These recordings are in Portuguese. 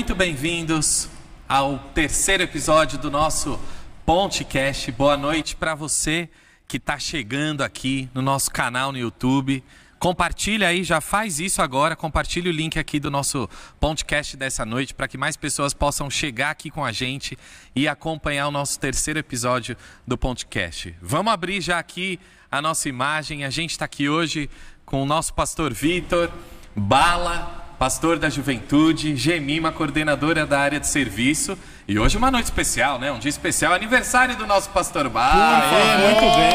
muito bem-vindos ao terceiro episódio do nosso Pontecast. Boa noite para você que está chegando aqui no nosso canal no YouTube. Compartilha aí, já faz isso agora. Compartilha o link aqui do nosso podcast dessa noite para que mais pessoas possam chegar aqui com a gente e acompanhar o nosso terceiro episódio do podcast. Vamos abrir já aqui a nossa imagem. A gente está aqui hoje com o nosso pastor Vitor Bala, pastor da juventude, Gemima, coordenadora da área de serviço. E hoje uma noite especial, né? Um dia especial, aniversário do nosso pastor Bala. Aê, muito bem.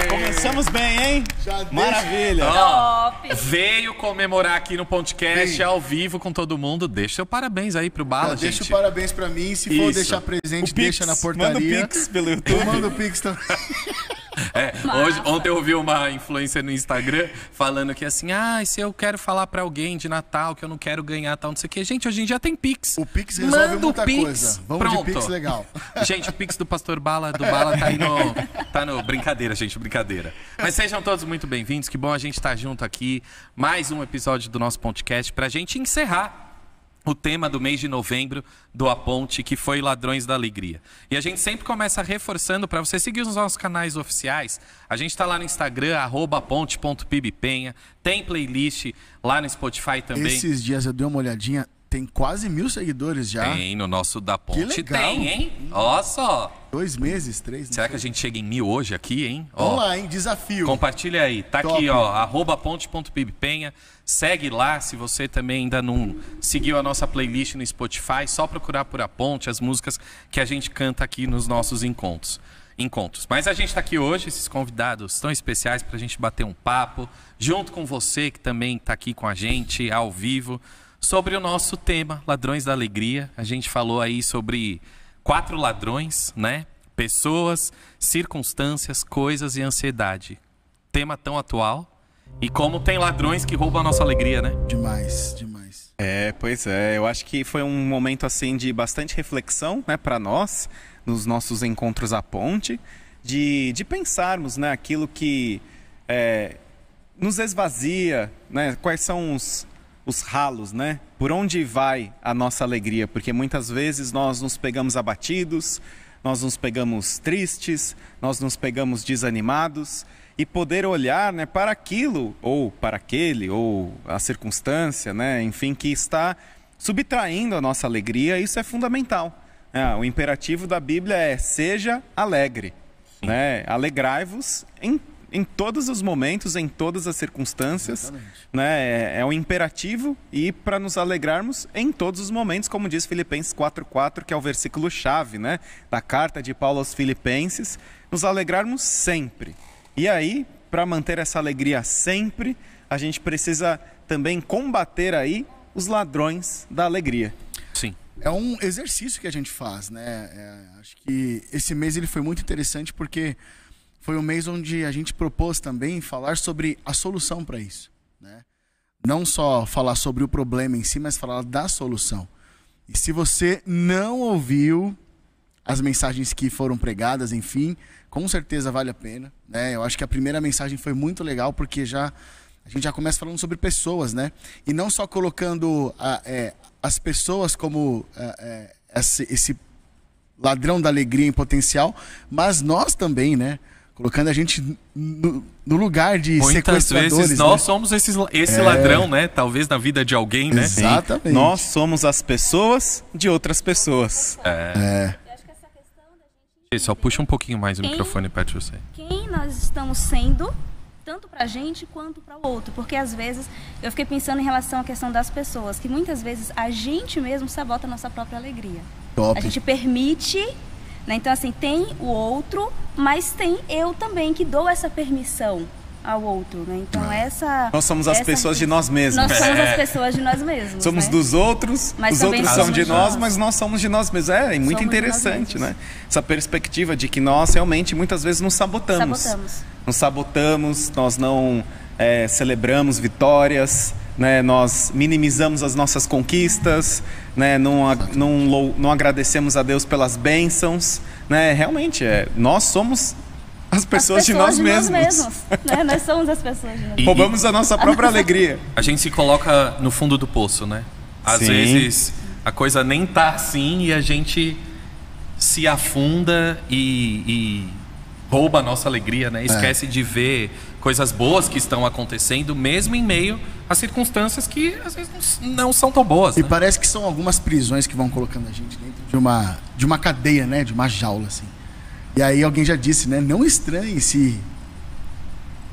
Ei! Começamos bem, hein? Já deixa- Maravilha. Ó, Top. veio comemorar aqui no podcast ao vivo com todo mundo. Deixa seu parabéns aí pro Bala, Já deixa gente. o parabéns pra mim. Se for Isso. deixar presente, O Pix, deixa na portaria. Manda o Pix pelo Eu YouTube. mando o Pix também. É, hoje, ontem eu ouvi uma influencer no Instagram falando que assim, ah, se eu quero falar pra alguém de Natal que eu não quero ganhar tal, não sei o que. Gente, hoje em dia tem Pix. O Pix resolve Manda o muita Pix. coisa. Vamos Pronto. de Pix legal. Gente, o Pix do Pastor Bala, do Bala tá aí no. Tá no. Brincadeira, gente, brincadeira. Mas sejam todos muito bem-vindos. Que bom a gente estar junto aqui. Mais um episódio do nosso podcast pra gente encerrar o tema do mês de novembro do A Ponte, que foi Ladrões da Alegria. E a gente sempre começa reforçando para você seguir os nossos canais oficiais. A gente está lá no Instagram, arroba ponte.pibpenha. Tem playlist lá no Spotify também. Esses dias eu dei uma olhadinha. Tem quase mil seguidores já. Tem no nosso da Ponte. legal. Tem, hein? Ó só. Dois meses, três. Será sei. que a gente chega em mil hoje aqui, hein? Vamos Ó, lá, hein? Desafio. Compartilha aí. Tá Top. aqui, ó, arroba ponte.pibpenha. Segue lá, se você também ainda não seguiu a nossa playlist no Spotify, só procurar por A Ponte, as músicas que a gente canta aqui nos nossos encontros. Encontros. Mas a gente está aqui hoje, esses convidados tão especiais para a gente bater um papo, junto com você que também está aqui com a gente, ao vivo, sobre o nosso tema, Ladrões da Alegria. A gente falou aí sobre quatro ladrões, né? Pessoas, circunstâncias, coisas e ansiedade. Tema tão atual. E como tem ladrões que roubam a nossa alegria, né? Demais, demais. É, pois é. Eu acho que foi um momento assim de bastante reflexão, né, para nós, nos nossos encontros à ponte, de, de pensarmos, né, aquilo que é, nos esvazia, né? Quais são os, os ralos, né? Por onde vai a nossa alegria? Porque muitas vezes nós nos pegamos abatidos, nós nos pegamos tristes, nós nos pegamos desanimados e poder olhar, né, para aquilo ou para aquele ou a circunstância, né, enfim, que está subtraindo a nossa alegria, isso é fundamental. né? o imperativo da Bíblia é seja alegre, né? Alegrai-vos em em todos os momentos, em todas as circunstâncias, né? É, é um imperativo e para nos alegrarmos em todos os momentos, como diz Filipenses 4:4, que é o versículo chave, né, da carta de Paulo aos Filipenses, nos alegrarmos sempre. E aí, para manter essa alegria sempre, a gente precisa também combater aí os ladrões da alegria. Sim. É um exercício que a gente faz, né? É, acho que esse mês ele foi muito interessante porque foi um mês onde a gente propôs também falar sobre a solução para isso, né? Não só falar sobre o problema em si, mas falar da solução. E se você não ouviu as mensagens que foram pregadas, enfim, com certeza vale a pena, né? Eu acho que a primeira mensagem foi muito legal porque já a gente já começa falando sobre pessoas, né? E não só colocando a- é, as pessoas como é, é, esse, esse ladrão da alegria em potencial, mas nós também, né? Colocando a gente no, no lugar de Muitas sequestradores. vezes nós né? somos esses, esse ladrão, né? Talvez na vida de alguém, né? Exatamente. Nós somos as pessoas de outras pessoas. É, Eu acho que essa questão da gente Só puxa um pouquinho mais o Quem- microfone perto de você. quem nós estamos sendo, tanto pra gente quanto para o outro. Porque às vezes eu fiquei pensando em relação à questão das pessoas, que muitas vezes a gente mesmo sabota a nossa própria alegria. top. A gente permite, né? Então assim, tem o outro, mas tem eu também que dou essa permissão ao outro, né? Então essa Nós somos as essa- pessoas de nós mesmos. Nós somos É. as pessoas de nós mesmos. Somos né? dos outros, Mas os outros somos são de nós, nós. mas nós somos de nós mesmos. É, é muito Somos interessante, né? Essa perspectiva de que nós realmente muitas vezes nos sabotamos. Sabotamos. Nos sabotamos, nós não é, celebramos vitórias, né? nós minimizamos as nossas conquistas, né? não, não, não agradecemos a Deus pelas bênçãos. Né? Realmente, é, nós somos as pessoas, as de pessoas nós mesmos. né? Nós somos as pessoas de nós E- Roubamos a nossa própria nossa- alegria. A gente se coloca no fundo do poço, né? Às Sim. vezes a coisa nem tá assim e a gente se afunda e, e rouba a nossa alegria, né? Esquece de ver coisas boas que estão acontecendo, mesmo em meio a circunstâncias que às vezes não, são tão boas. E né? parece que são algumas prisões que vão colocando a gente dentro de uma, de uma cadeia, né? De uma jaula, assim. E aí alguém já disse, né? Não estranhe se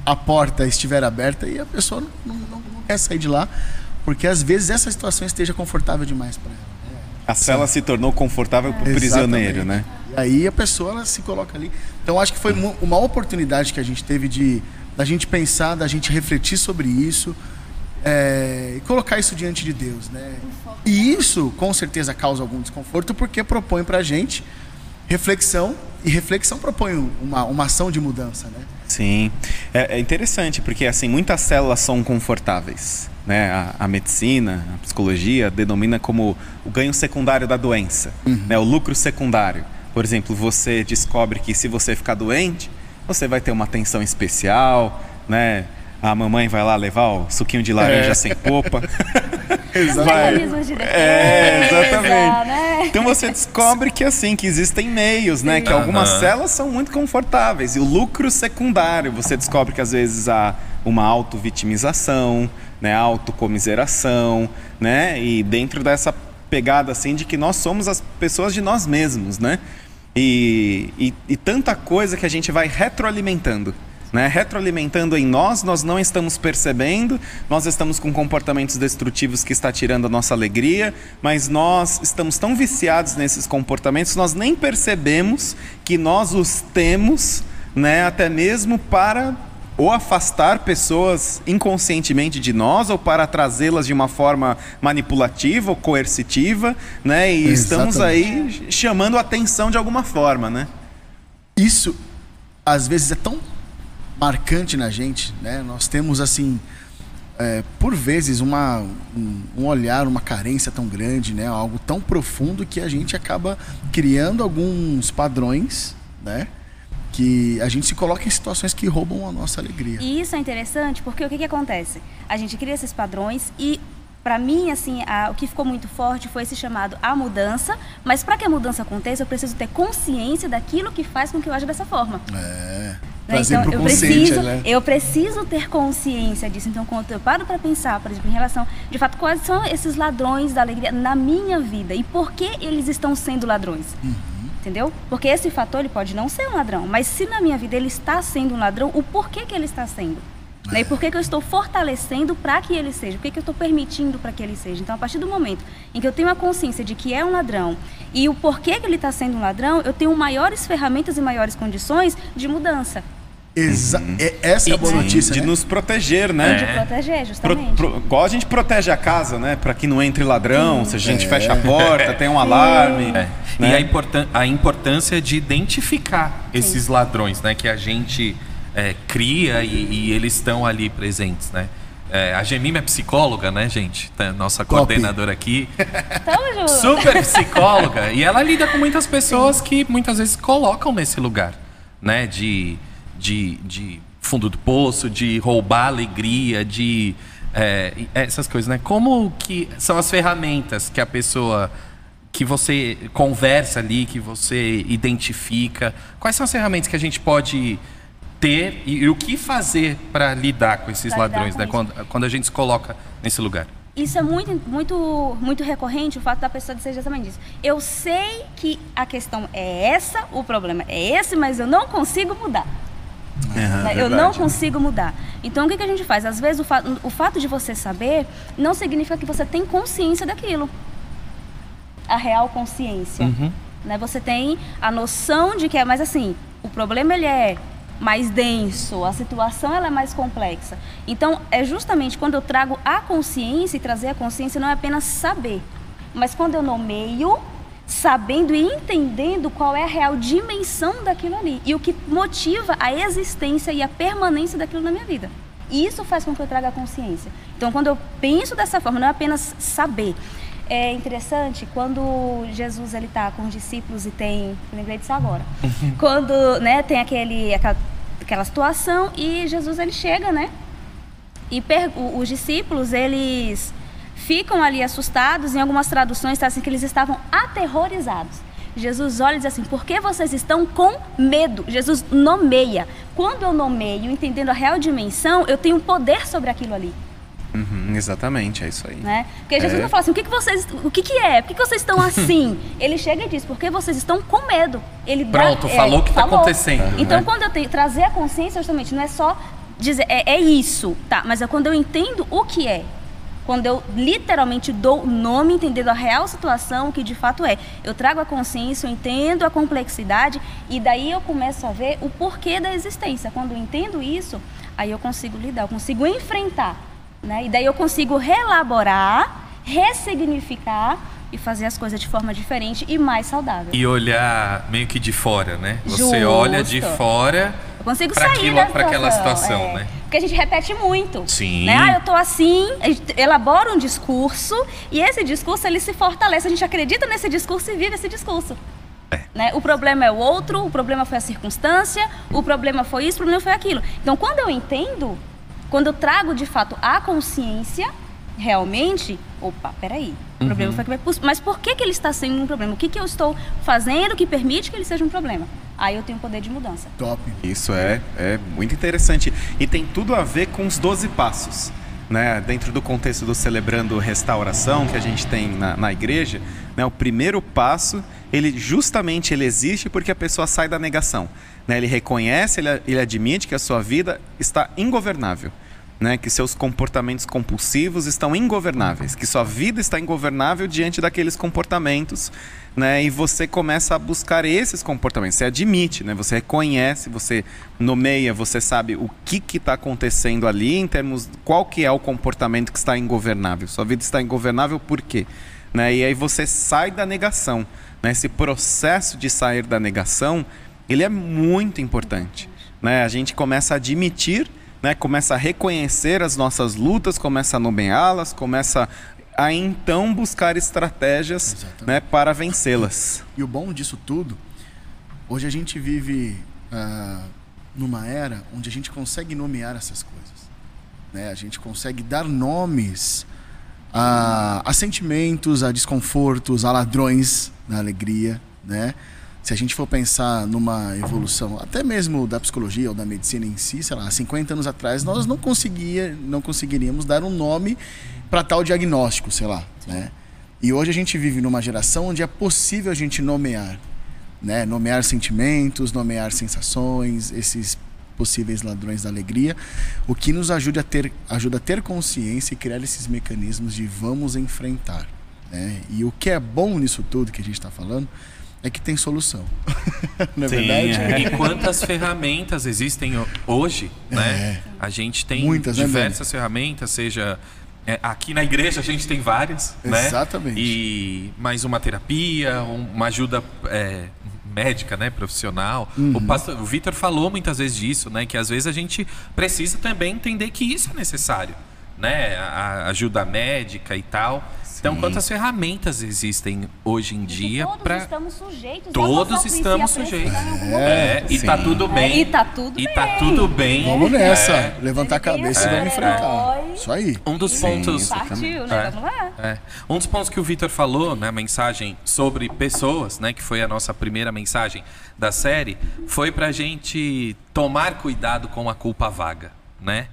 a porta estiver aberta e a pessoa não, não- não quer sair de lá, porque às vezes essa situação esteja confortável demais para ela. A cela se tornou confortável para o prisioneiro, Exatamente. né? E aí a pessoa ela se coloca ali. Então acho que foi uma oportunidade que a gente teve de da gente pensar, da gente refletir sobre isso é, e colocar isso diante de Deus, né? E isso com certeza causa algum desconforto porque propõe pra gente reflexão e reflexão propõe uma, uma ação de mudança, né? Sim. É, é interessante, porque assim, muitas células são confortáveis. Né? A, a medicina, a psicologia denomina como o ganho secundário da doença, né? o lucro secundário. Por exemplo, você descobre que se você ficar doente, você vai ter uma atenção especial, né? A mamãe vai lá levar o suquinho de laranja É. sem popa. Os Vai- de É, exatamente. né? Então você descobre que assim, que existem meios, né? Que algumas Aham. células são muito confortáveis. E o lucro secundário, você descobre que às vezes há uma auto-vitimização, né? Autocomiseração, né? E dentro dessa pegada assim de que nós somos as pessoas de nós mesmos, né? E, e, e tanta coisa que a gente vai retroalimentando. Né? Retroalimentando em nós, nós não estamos percebendo, nós estamos com comportamentos destrutivos que está tirando a nossa alegria, mas nós estamos tão viciados nesses comportamentos, nós nem percebemos que nós os temos, né? até mesmo para ou afastar pessoas inconscientemente de nós ou para trazê-las de uma forma manipulativa ou coercitiva, né? E estamos aí chamando a atenção de alguma forma, né? isso às vezes é tão marcante na gente, né? Nós temos assim, é, por vezes uma um, um olhar, uma carência tão grande, né? Algo tão profundo que a gente acaba criando alguns padrões, né? Que a gente se coloca em situações que roubam a nossa alegria. E isso é interessante porque o que, que acontece? A gente cria esses padrões e, para mim, assim, a- o que ficou muito forte foi esse chamado à mudança. Mas para que a mudança aconteça, eu preciso ter consciência daquilo que faz com que eu aja dessa forma. É. né? Então, eu preciso, né? eu preciso ter consciência disso. Então, quando eu paro para pensar, por exemplo, em relação, de fato, quais são esses ladrões da alegria na minha vida e por que eles estão sendo ladrões? Entendeu? Porque esse fator ele pode não ser um ladrão, mas se na minha vida ele está sendo um ladrão, o porquê que ele está sendo? Né? E por que, que eu estou fortalecendo para que ele seja? Por que, que eu estou permitindo para que ele seja? Então, a partir do momento em que eu tenho a consciência de que é um ladrão e o porquê que ele está sendo um ladrão, eu tenho maiores ferramentas e maiores condições de mudança, Exa é- essa é a boa Sim, notícia, de né? nos proteger, né? de É. proteger, Pro, justamente. pro, igual a gente protege a casa, né? Para que não entre ladrão, se a gente É. fecha a porta, tem um alarme. É. né? E a, importan a importância de identificar esses ladrões, né? Que a gente é, cria e, e eles estão ali presentes, né? É, a Gemima é psicóloga, né, gente? Tá, Nossa Top. coordenadora aqui. Tamo junto. Super psicóloga. e ela lida com muitas pessoas que muitas vezes colocam nesse lugar, né? De, de, de fundo do poço, de roubar a alegria, de é, essas coisas, né? Como que são as ferramentas que a pessoa que você conversa ali, que você identifica? Quais são as ferramentas que a gente pode ter e, e o que fazer para lidar com esses Pra ladrões, com né? Quando, quando a gente se coloca nesse lugar. Isso é muito, muito, muito recorrente, o fato da pessoa dizer exatamente isso. Eu sei que a questão é essa, o problema é esse, mas eu não consigo mudar. Aham, né? eu verdade. não consigo mudar. Então, o que, que a gente faz? Às vezes, o, fa o fato de você saber não significa que você tem consciência daquilo. A real consciência. Uhum. Né? Você tem a noção de que é, mas assim, o problema ele é mais denso, a situação ela é mais complexa. Então, é justamente quando eu trago a consciência e trazer a consciência não é apenas saber, mas quando eu nomeio, sabendo e entendendo qual é a real dimensão daquilo ali e o que motiva a existência e a permanência daquilo na minha vida. E isso faz com que eu traga a consciência. Então, quando eu penso dessa forma, não é apenas saber. É interessante quando Jesus ele tá com os discípulos e tem, lembrei disso agora. quando, né, tem aquele aquela, aquela situação e Jesus ele chega, né? E per- os discípulos eles ficam ali assustados. Em algumas traduções está assim que eles estavam aterrorizados. Jesus olha e diz assim: por que vocês estão com medo? Jesus nomeia. Quando eu nomeio, entendendo a real dimensão, eu tenho poder sobre aquilo ali. Uhum, exatamente, é isso aí. Né? Porque Jesus É. não fala assim, o que, que vocês. O que, que é? Por que, que vocês estão assim? Ele chega e diz, porque vocês estão com medo. Ele dá- Pronto, falou o que tá acontecendo, Então, né? quando eu tenho trazer a consciência, justamente, não é só dizer, é, é isso, tá? Mas é quando eu entendo o que é. Quando eu literalmente dou nome, entendendo a real situação, o que de fato é. Eu trago a consciência, eu entendo a complexidade e daí eu começo a ver o porquê da existência. Quando eu entendo isso, aí eu consigo lidar, eu consigo enfrentar. Né? E daí eu consigo relaborar, ressignificar e fazer as coisas de forma diferente e mais saudável. E olhar meio que de fora, né? Você Justo. olha de fora pra aquela situação, é. né? Porque a gente repete muito. Sim. Né? Ah, eu tô assim, a gente elabora um discurso e esse discurso ele se fortalece. A gente acredita nesse discurso e vive esse discurso. Né? O problema é o outro, o problema foi a circunstância, o problema foi isso, o problema foi aquilo. Então, quando eu entendo, quando eu trago de fato a consciência, realmente, opa, peraí, o Uhum. problema foi que mas por que, que ele está sendo um problema? O que, que eu estou fazendo que permite que ele seja um problema? Aí eu tenho poder de mudança. Top. Isso é, é muito interessante. E tem tudo a ver com os 12 passos. Né? Dentro do contexto do Celebrando Restauração que a gente tem na, na igreja, né? o primeiro passo, ele justamente ele existe porque a pessoa sai da negação. Né? Ele reconhece, ele, ele admite que a sua vida está ingovernável. Né, que seus comportamentos compulsivos estão ingovernáveis, que sua vida está ingovernável diante daqueles comportamentos, né, e você começa a buscar esses comportamentos. Você admite, né, você reconhece, você nomeia, você sabe o que está acontecendo ali em termos qual que é o comportamento que está ingovernável. Sua vida está ingovernável por quê? Né, e aí você sai da negação. Né, esse processo de sair da negação, ele é muito importante. Né? A gente começa a admitir né, começa a reconhecer as nossas lutas, começa a nomeá-las, começa a então buscar estratégias Exatamente. né, para vencê-las. E o bom disso tudo, hoje a gente vive ah, numa era onde a gente consegue nomear essas coisas. Né? A gente consegue dar nomes a, a sentimentos, a desconfortos, a ladrões da alegria. Né? Se a gente for pensar numa evolução, até mesmo da psicologia ou da medicina em si, sei lá, há 50 anos atrás, nós não, conseguia, não conseguiríamos dar um nome para tal diagnóstico, sei lá. Né? E hoje a gente vive numa geração onde é possível a gente nomear, né? Nomear sentimentos, nomear sensações, esses possíveis ladrões da alegria, o que nos ajuda a ter, ajuda a ter consciência e criar esses mecanismos de vamos enfrentar, né? E o que é bom nisso tudo que a gente está falando é que tem solução, não é Sim, verdade? é. E quantas ferramentas existem ho- hoje, né? A gente tem Muitas, né, diversas ferramentas, seja é, aqui na igreja a gente tem várias, né? Exatamente. E mais uma terapia, um- uma ajuda é, médica, né, profissional. Uhum. O pastor, o Vitor falou muitas vezes disso, né, que às vezes a gente precisa também entender que isso é necessário, né? A ajuda médica e tal. Então, quantas ferramentas existem hoje em dia todos para estamos sujeitos. a Todos estamos sujeitos. algum É, e sim. tá tudo bem. É, e tá tudo E bem. tá tudo bem. Vamos nessa, É. levantar a cabeça e vamos enfrentar. Isso aí. Um dos Sim, pontos. exatamente. Partiu, né? É. É. Um dos pontos que o Vitor falou na mensagem sobre pessoas, né, que foi a nossa primeira mensagem da série, foi pra gente tomar cuidado com a culpa vaga, né?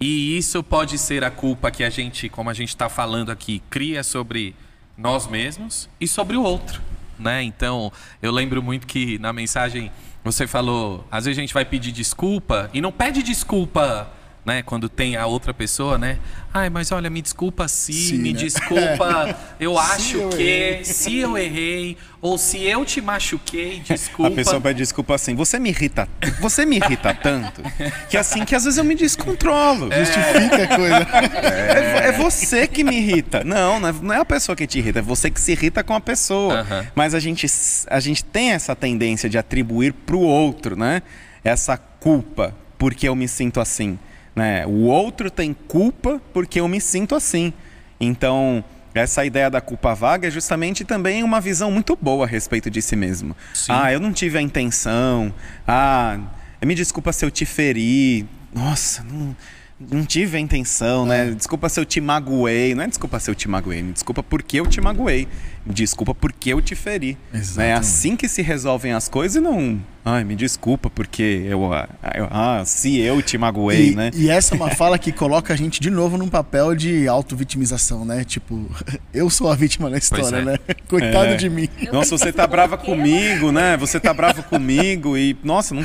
E isso pode ser a culpa que a gente, como a gente está falando aqui, cria sobre nós mesmos e sobre o outro, né? Então, eu lembro muito que na mensagem você falou, às vezes a gente vai pedir desculpa e não pede desculpa, né, quando tem a outra pessoa, né? Ai, mas olha, me desculpa se, Sim, me né? desculpa, eu acho eu que, errei. se eu errei, ou se eu te machuquei, desculpa. A pessoa pede desculpa assim, você me irrita, você me irrita tanto, que assim que às vezes eu me descontrolo. Justifica a coisa. É, é você que me irrita. Não, não é, não é a pessoa que te irrita, é você que se irrita com a pessoa. Mas a gente, a gente tem essa tendência de atribuir pro outro, né? Essa culpa, porque eu me sinto assim. Né? O outro tem culpa porque eu me sinto assim. Então, essa ideia da culpa vaga é justamente também uma visão muito boa a respeito de si mesmo. Sim. Ah, eu não tive a intenção. Ah, me desculpa se eu te feri. Nossa, não, não tive a intenção, né? Desculpa se eu te magoei. Não é desculpa se eu te magoei, me desculpa porque eu te magoei. Desculpa porque eu te feri. Né? É Exatamente. assim que se resolvem as coisas e não. Ai, me desculpa porque eu. ah, eu- ah, se eu te magoei, E, né? e essa é uma fala que coloca a gente de novo num papel de auto-vitimização, né? Tipo, eu sou a vítima da história, é. né? Coitado É. de mim. Nossa, você tá brava comigo, né? Você tá bravo comigo e. Nossa, não,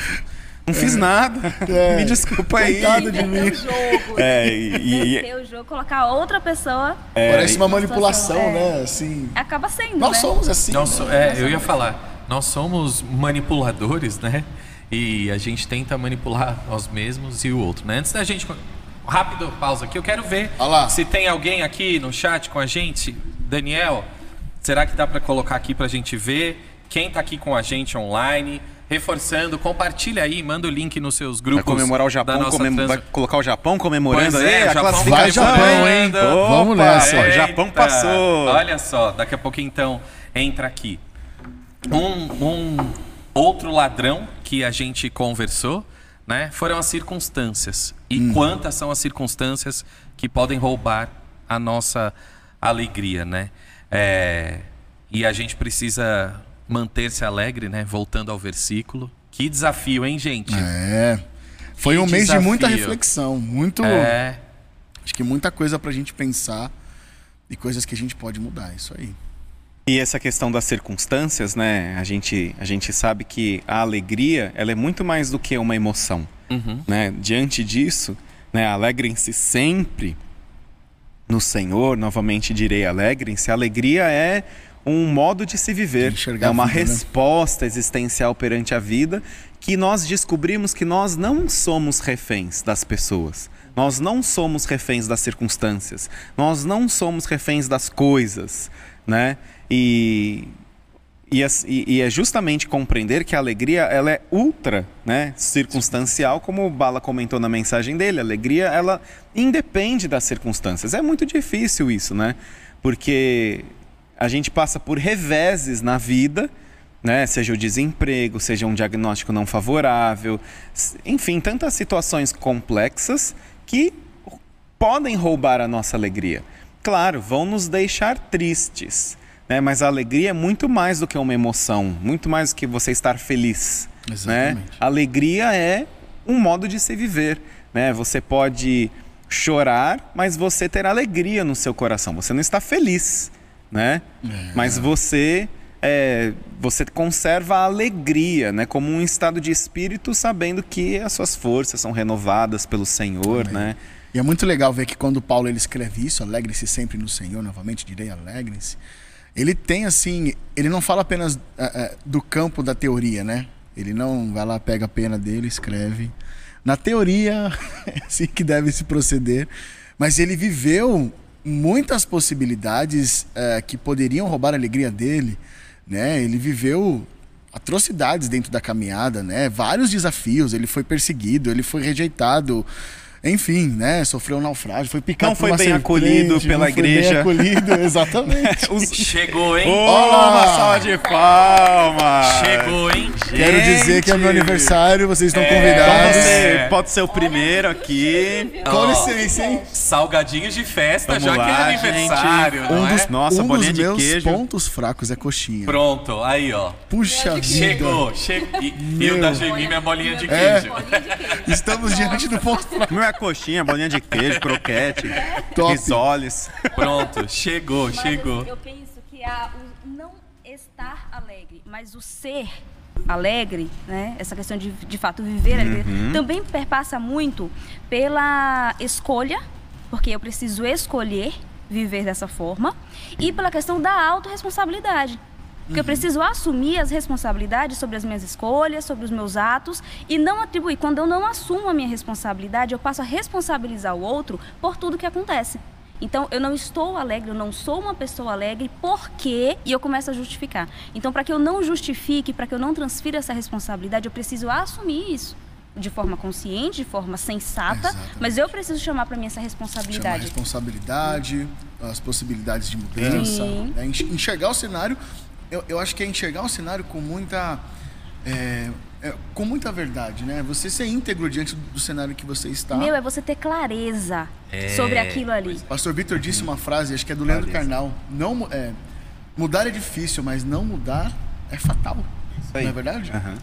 não fiz nada. É. Me desculpa aí. Coitado de mim. Jogo. É, e- e- o jogo, colocar outra pessoa, Parece uma manipulação, é. né? Assim. acaba sendo, Nós né? somos assim. Nós so- é, eu ia falar, nós somos manipuladores, né? E a gente tenta manipular nós mesmos e o outro, né? Antes da gente. Rápido, pausa aqui. Eu quero ver Olha lá. se tem alguém aqui no chat com a gente. Daniel, será que dá para colocar aqui pra gente ver? Quem tá aqui com a gente online? Reforçando, compartilha aí, manda o link nos seus grupos. Vai comemorar o da Japão, nossa comem- trans- vai colocar o Japão comemorando Pois aí é, a o Japão classificação. Vai, Japão, hein? Opa, Vamos nessa. O Japão Eita, passou. Olha só, daqui a pouco então entra aqui. Um, um outro ladrão que a gente conversou, né? Foram as circunstâncias. E Hum. quantas são as circunstâncias que podem roubar a nossa alegria, né? É, e a gente precisa manter-se alegre, né? Voltando ao versículo. Que desafio, hein, gente? É. Foi Que um mês de muita desafio. reflexão, muito. É. Acho que muita coisa pra gente pensar e coisas que a gente pode mudar. Isso aí. E essa questão das circunstâncias, né? A gente, a gente sabe que a alegria, ela é muito mais do que uma emoção, Uhum. né? Diante disso, né? Alegrem-se sempre no Senhor. Novamente direi, alegrem-se. A alegria é um modo de se viver, é uma vida, né? resposta existencial perante a vida que nós descobrimos que nós não somos reféns das pessoas. Nós não somos reféns das circunstâncias. Nós não somos reféns das coisas, né? E e- e é justamente compreender que a alegria ela é ultra né, circunstancial, como o Bala comentou na mensagem dele. A alegria ela independe das circunstâncias. É muito difícil isso, né? Porque a gente passa por reveses na vida, né? Seja o desemprego, seja um diagnóstico não favorável, enfim, tantas situações complexas que podem roubar a nossa alegria. Claro, vão nos deixar tristes, né? Mas a alegria é muito mais do que uma emoção, muito mais do que você estar feliz, né? Exatamente. A alegria é um modo de se viver, né? Você pode chorar, mas você ter alegria no seu coração. Você não está feliz, né? Mas você é, você conserva a alegria, né? Como um estado de espírito, sabendo que as suas forças são renovadas pelo Senhor, Amém. né? E é muito legal ver que quando Paulo ele escreve isso, alegre-se sempre no Senhor, novamente direi alegrem-se. Ele tem assim, ele não fala apenas eh, eh, do campo da teoria, né? Ele não vai lá, pega a pena dele, escreve. Na teoria, é assim que deve se proceder. Mas ele viveu muitas possibilidades eh, que poderiam roubar a alegria dele, né? Ele viveu atrocidades dentro da caminhada, né? Vários desafios. Ele foi perseguido, ele foi rejeitado. Enfim, né? Sofreu um naufrágio, foi picado Não foi bem serpente, acolhido não pela foi bem igreja. acolhido, exatamente. Os- Chegou, hein? Oh, uma salva de palmas! Chegou, hein? Quero dizer que é meu Gente! aniversário, vocês estão É, convidados. É. você pode ser o primeiro aqui. Com licença, hein? Salgadinhos de festa, Vamos já que lá, é aniversário, gente. não Um é? dos, Nossa, um bolinha dos de meus queijo. pontos fracos é coxinha. Pronto, aí ó. Puxa vida. Chegou, chegou. E, e o da Gemi, minha bolinha de É. queijo. Estamos diante do ponto fraco. Coxinha, bolinha de queijo, croquete, Top. risoles. Pronto, chegou, Mas, chegou. Eu penso que a, o não estar alegre, mas o ser alegre, né? Essa questão de, de fato, viver alegre, também perpassa muito pela escolha, porque eu preciso escolher viver dessa forma, e pela questão da autorresponsabilidade. Porque eu preciso assumir as responsabilidades sobre as minhas escolhas, sobre os meus atos e não atribuir. Quando eu não assumo a minha responsabilidade, eu passo a responsabilizar o outro por tudo que acontece. Então, eu não estou alegre, eu não sou uma pessoa alegre, porque. E eu começo a justificar. Então, para que eu não justifique, para que eu não transfira essa responsabilidade, eu preciso assumir isso de forma consciente, de forma sensata, Exatamente. mas eu preciso chamar para mim essa Chamar a responsabilidade. responsabilidade, as possibilidades de mudança. Né? Enx- Enxergar o cenário, eu, eu acho que é enxergar o cenário com muita. é, é, com muita verdade, né? Você ser íntegro diante do cenário que você está. Meu, é você ter clareza É. sobre aquilo ali. Pastor Vitor disse uma frase, acho que é do Leandro Clareza. Carnal. Não, é, mudar é difícil, mas não mudar é fatal. Isso aí. Não é verdade? Aham.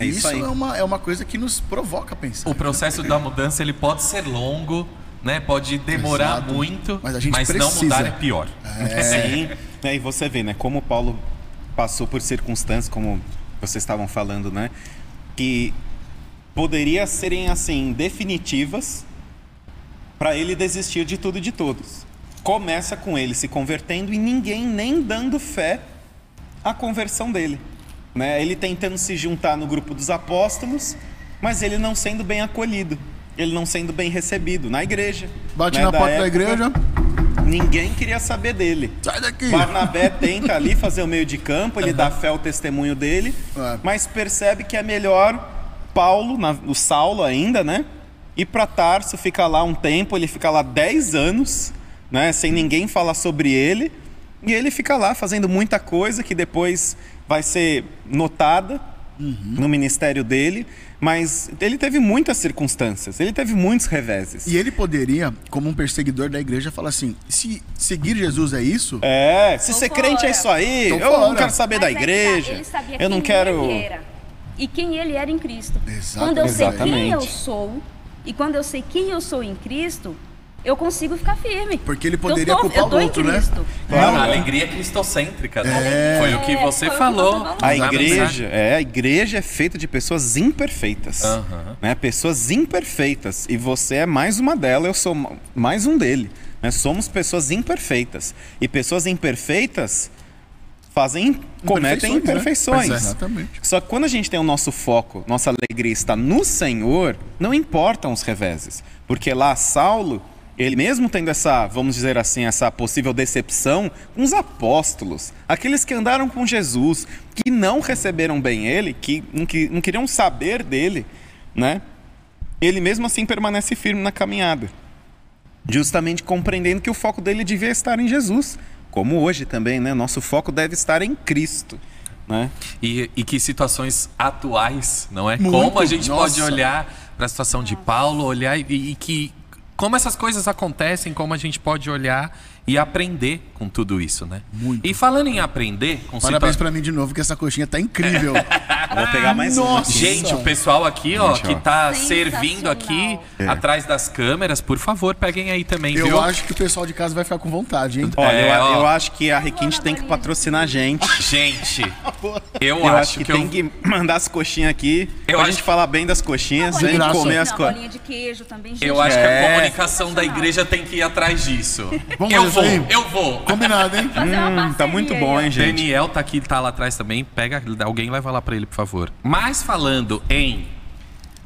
É E isso aí. é uma, é uma coisa que nos provoca a pensar. O processo da mudança ele pode ser longo, né? Pode demorar Exato. muito, Mas a gente não precisa. mudar é pior. Sim. É, e você vê, né, como Paulo passou por circunstâncias, como vocês estavam falando, né, que poderia serem assim definitivas para ele desistir de tudo e de todos. Começa com ele se convertendo e ninguém nem dando fé à conversão dele, né? Ele tentando se juntar no grupo dos apóstolos, mas ele não sendo bem acolhido, ele não sendo bem recebido na igreja. Bate né, na porta da época. igreja. Ninguém queria saber dele. Sai daqui! Barnabé tenta ali fazer o meio de campo, ele dá fé ao testemunho dele, É. mas percebe que é melhor Paulo, na- o Saulo ainda, né? Ir para Tarso, ficar lá um tempo, ele fica lá 10 anos, né? Sem ninguém falar sobre ele, e ele fica lá fazendo muita coisa que depois vai ser notada no ministério dele, mas ele teve muitas circunstâncias, ele teve muitos reveses. E ele poderia, como um perseguidor da igreja, falar assim: se seguir Jesus é isso, É, se Tô ser crente fora. é isso aí, Tô eu não fora. quero saber da Mas é que tá, igreja. ele sabia eu não quem quero. ele era e quem ele era em Cristo. Exatamente. Quando eu sei quem eu Exatamente. sou e quando eu sei quem eu sou em Cristo, eu consigo ficar firme. Porque ele poderia eu tô, culpar eu o tô outro, né? Claro. A alegria é cristocêntrica, né? É. Foi o que você Foi o que falou. você falou. A na igreja, é, a igreja é feita de pessoas imperfeitas. Né? Pessoas imperfeitas. E você é mais uma delas, eu sou ma- mais um dele. né? Somos pessoas imperfeitas. E pessoas imperfeitas fazem, cometem Imperfeições, né? Exatamente. Só que quando a gente tem o nosso foco, nossa alegria está no Senhor, não importam os reveses. Porque lá Saulo, ele mesmo tendo essa, vamos dizer assim, essa possível decepção com os apóstolos, aqueles que andaram com Jesus, que não receberam bem ele, que não, que não queriam saber dele, né? Ele mesmo assim permanece firme na caminhada. Justamente compreendendo que o foco dele devia estar em Jesus. Como hoje também, né? Nosso foco deve estar em Cristo. Né? E, e que situações atuais, não é? Muito. Como a gente pode Nossa. olhar para a situação de Paulo, olhar e, e que como essas coisas acontecem, como a gente pode olhar e aprender com tudo isso, né? Muito. E falando em aprender, com Parabéns situa- pra mim de novo, que essa coxinha tá incrível. Vou pegar mais uma. Nossa. aqui. Gente, o pessoal aqui, ó, Gente, que ó. tá Sensacional. servindo aqui É. atrás das câmeras, por favor, peguem aí também, Eu viu? acho que o pessoal de casa vai ficar com vontade, hein? Olha, É, eu, ó. eu acho que a Requinte tem que patrocinar a gente. Gente, eu, Eu, acho que, tem eu... que mandar as coxinhas aqui. Eu pra acho gente falar bem das coxinhas, graça. Comer as gente. Eu acho que a É. comunicação da igreja tem que ir atrás disso. Vamos eu vou, isso aí? eu vou. Combinado, hein? Hum, tá muito bom, hein, gente? Daniel tá aqui, tá lá atrás também. Pega, alguém leva lá pra ele, por favor. Mas falando em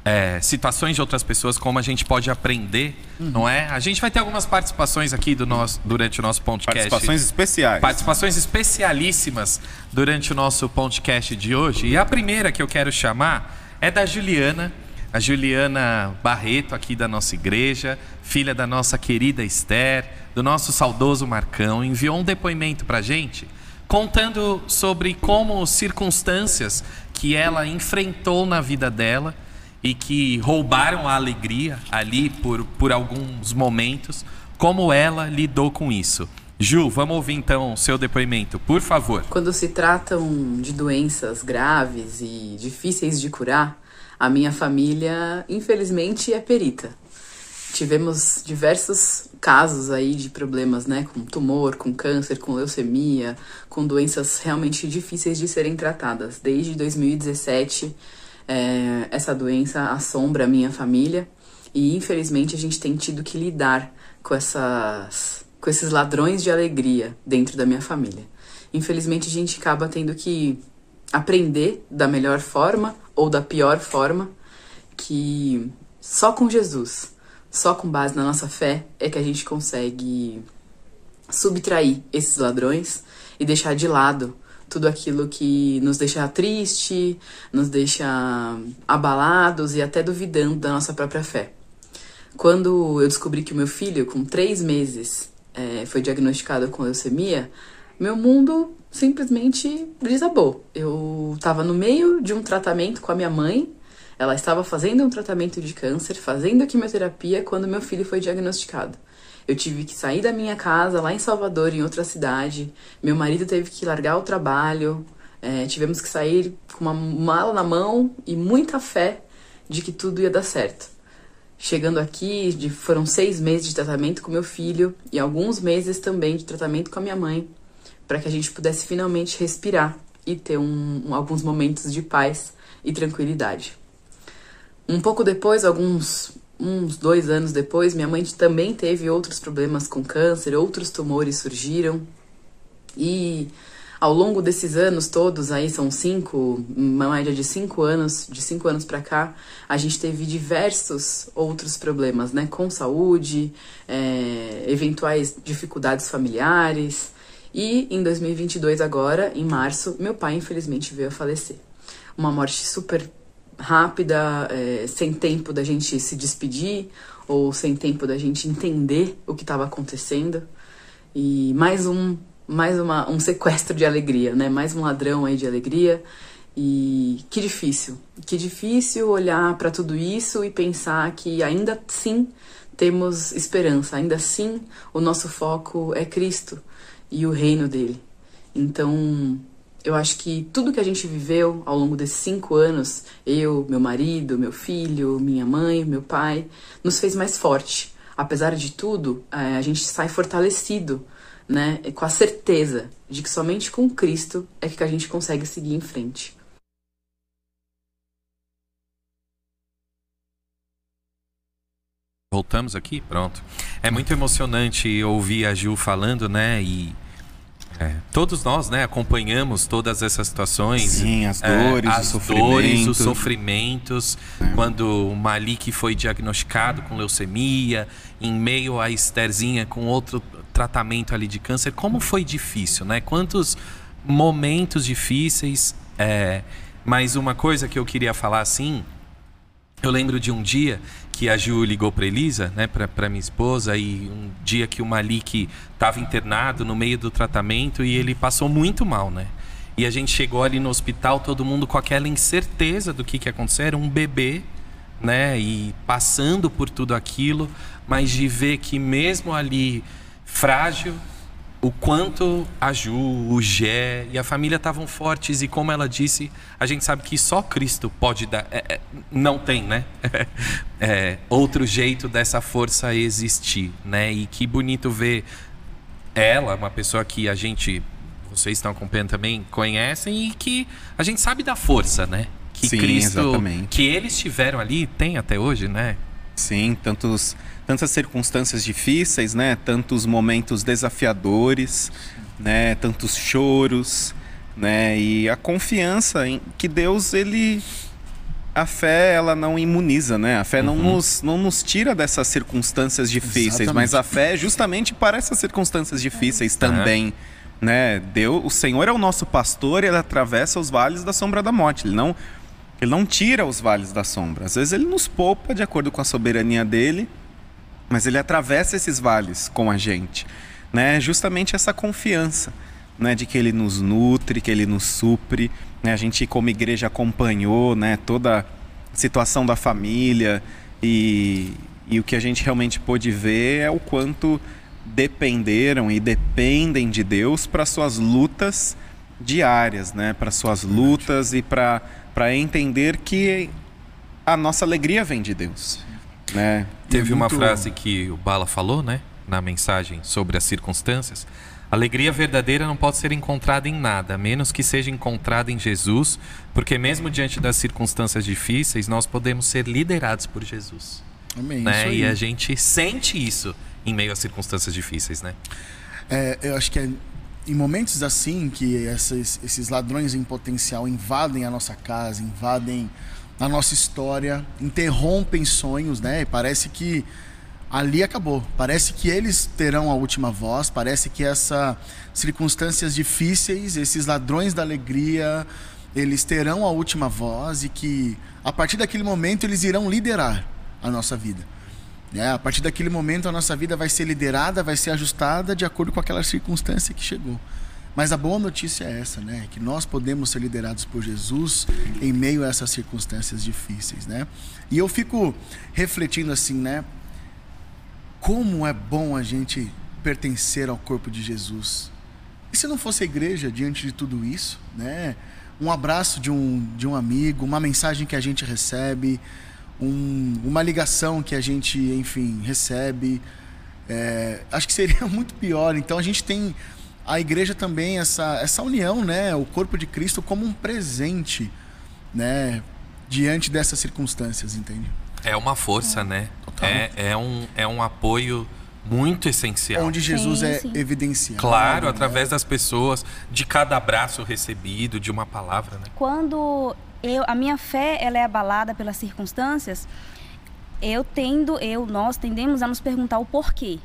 é, situações de outras pessoas, como a gente pode aprender, Uhum. não é? A gente vai ter algumas participações aqui do nosso, durante o nosso podcast. Participações especiais. Participações especialíssimas durante o nosso podcast de hoje. E a primeira que eu quero chamar é da Juliana, a Juliana Barreto, aqui da nossa igreja, filha da nossa querida Esther, do nosso saudoso Marcão, enviou um depoimento pra gente contando sobre como circunstâncias que ela enfrentou na vida dela e que roubaram a alegria ali por, por alguns momentos, como ela lidou com isso. Ju, vamos ouvir então o seu depoimento, por favor. Quando se tratam de doenças graves e difíceis de curar, a minha família, infelizmente, é perita. Tivemos diversos casos aí de problemas, né, com tumor, com câncer, com leucemia, com doenças realmente difíceis de serem tratadas. Desde 2017, é, essa doença assombra a minha família e infelizmente a gente tem tido que lidar com essas com esses ladrões de alegria dentro da minha família. Infelizmente a gente acaba tendo que aprender da melhor forma ou da pior forma que só com Jesus, só com base na nossa fé é que a gente consegue subtrair esses ladrões e deixar de lado tudo aquilo que nos deixa triste, nos deixa abalados e até duvidando da nossa própria fé. Quando eu descobri que o meu filho, com três meses, eh, foi diagnosticado com leucemia, meu mundo simplesmente desabou. Eu estava no meio de um tratamento com a minha mãe. Ela estava fazendo um tratamento de câncer, fazendo quimioterapia, quando meu filho foi diagnosticado. Eu tive que sair da minha casa lá em Salvador, em outra cidade. Meu marido teve que largar o trabalho. É, tivemos que sair com uma mala na mão e muita fé de que tudo ia dar certo. Chegando aqui, de, foram seis meses de tratamento com meu filho e alguns meses também de tratamento com a minha mãe, para que a gente pudesse finalmente respirar e ter um, alguns momentos de paz e tranquilidade. Um pouco depois, alguns uns dois anos depois, minha mãe também teve outros problemas com câncer, outros tumores surgiram. E ao longo desses anos todos, aí são cinco, uma média de cinco anos, de cinco anos para cá, a gente teve diversos outros problemas, né? Com saúde, é, eventuais dificuldades familiares. E em 2022, agora, em março, meu pai infelizmente veio a falecer. Uma morte super rápida, é, sem tempo da gente se despedir ou sem tempo da gente entender o que estava acontecendo. E mais um, mais uma, um sequestro de alegria, né? Mais um ladrão aí de alegria. E que difícil, que difícil olhar para tudo isso e pensar que ainda sim temos esperança, ainda assim o nosso foco é Cristo e o reino dele. Então, eu acho que tudo que a gente viveu ao longo desses cinco anos, eu, meu marido, meu filho, minha mãe, meu pai, nos fez mais forte. Apesar de tudo, é, a gente sai fortalecido, né, com a certeza de que somente com Cristo é que a gente consegue seguir em frente. Voltamos aqui? Pronto. É muito emocionante ouvir a Ju falando, né? E é, todos nós, né, acompanhamos todas essas situações. Sim, as dores, é, as os dores, os sofrimentos. É. Quando o Malik foi diagnosticado com leucemia, em meio a Estherzinha com outro tratamento ali de câncer, como foi difícil, né? Quantos momentos difíceis. É... Mas uma coisa que eu queria falar assim, eu lembro de um dia que a Ju ligou para Elisa, né, para minha esposa, e um dia que o Malik estava internado no meio do tratamento e ele passou muito mal, né? E a gente chegou ali no hospital, todo mundo com aquela incerteza do que que acontecer, um bebê, né, e passando por tudo aquilo, mas de ver que mesmo ali frágil, o quanto a Ju, o Gé e a família estavam fortes e como ela disse, a gente sabe que só Cristo pode dar, é, é, não tem, né? é, outro jeito dessa força existir, né? E que bonito ver ela, uma pessoa que a gente, vocês estão acompanhando também, conhecem e que a gente sabe da força, né? Que Sim, Cristo, exatamente. que eles tiveram ali, tem até hoje, né? Sim, tantos, tantas circunstâncias difíceis, né? Tantos momentos desafiadores, né? Tantos choros, né? E a confiança em que Deus ele a fé ela não imuniza, né? A fé uhum. não, nos, não nos tira dessas circunstâncias difíceis, Exatamente. mas a fé é justamente para essas circunstâncias difíceis uhum. também. Né? Deus, o Senhor é o nosso pastor e ele atravessa os vales da sombra da morte. Ele não ele não tira os vales da sombra. Às vezes ele nos poupa de acordo com a soberania dele, mas ele atravessa esses vales com a gente. Né? Justamente essa confiança né? de que ele nos nutre, que ele nos supre. Né? A gente, como igreja, acompanhou né? toda a situação da família e, e o que a gente realmente pôde ver é o quanto dependeram e dependem de Deus para suas lutas diárias, né? para suas lutas e para para entender que a nossa alegria vem de Deus. Né? Teve uma frase que o Bala falou, né, na mensagem sobre as circunstâncias. Alegria verdadeira não pode ser encontrada em nada, a menos que seja encontrada em Jesus, porque mesmo diante das circunstâncias difíceis, nós podemos ser liderados por Jesus. Amém. Né? E a gente sente isso em meio às circunstâncias difíceis, né? É, eu acho que é em momentos assim que esses, esses ladrões em potencial invadem a nossa casa, invadem a nossa história, interrompem sonhos, né? E parece que ali acabou. Parece que eles terão a última voz, parece que essas circunstâncias difíceis, esses ladrões da alegria, eles terão a última voz e que a partir daquele momento eles irão liderar a nossa vida. É, a partir daquele momento a nossa vida vai ser liderada, vai ser ajustada de acordo com aquela circunstância que chegou. Mas a boa notícia é essa, né? Que nós podemos ser liderados por Jesus em meio a essas circunstâncias difíceis, né? E eu fico refletindo assim, né? Como é bom a gente pertencer ao corpo de Jesus. E se não fosse a igreja diante de tudo isso, né? Um abraço de um, de um amigo, uma mensagem que a gente recebe, um, uma ligação que a gente, enfim, recebe. É, acho que seria muito pior. Então a gente tem a igreja também essa, essa união, né? O corpo de Cristo como um presente, né? Diante dessas circunstâncias, entende? É uma força, né? É, é, um, é um apoio muito essencial. Onde Jesus Sim, é sim. evidenciado. Claro, né? através das pessoas, de cada abraço recebido, de uma palavra, né? Quando eu, a minha fé ela é abalada pelas circunstâncias, eu tendo, eu, nós tendemos a nos perguntar o porquê.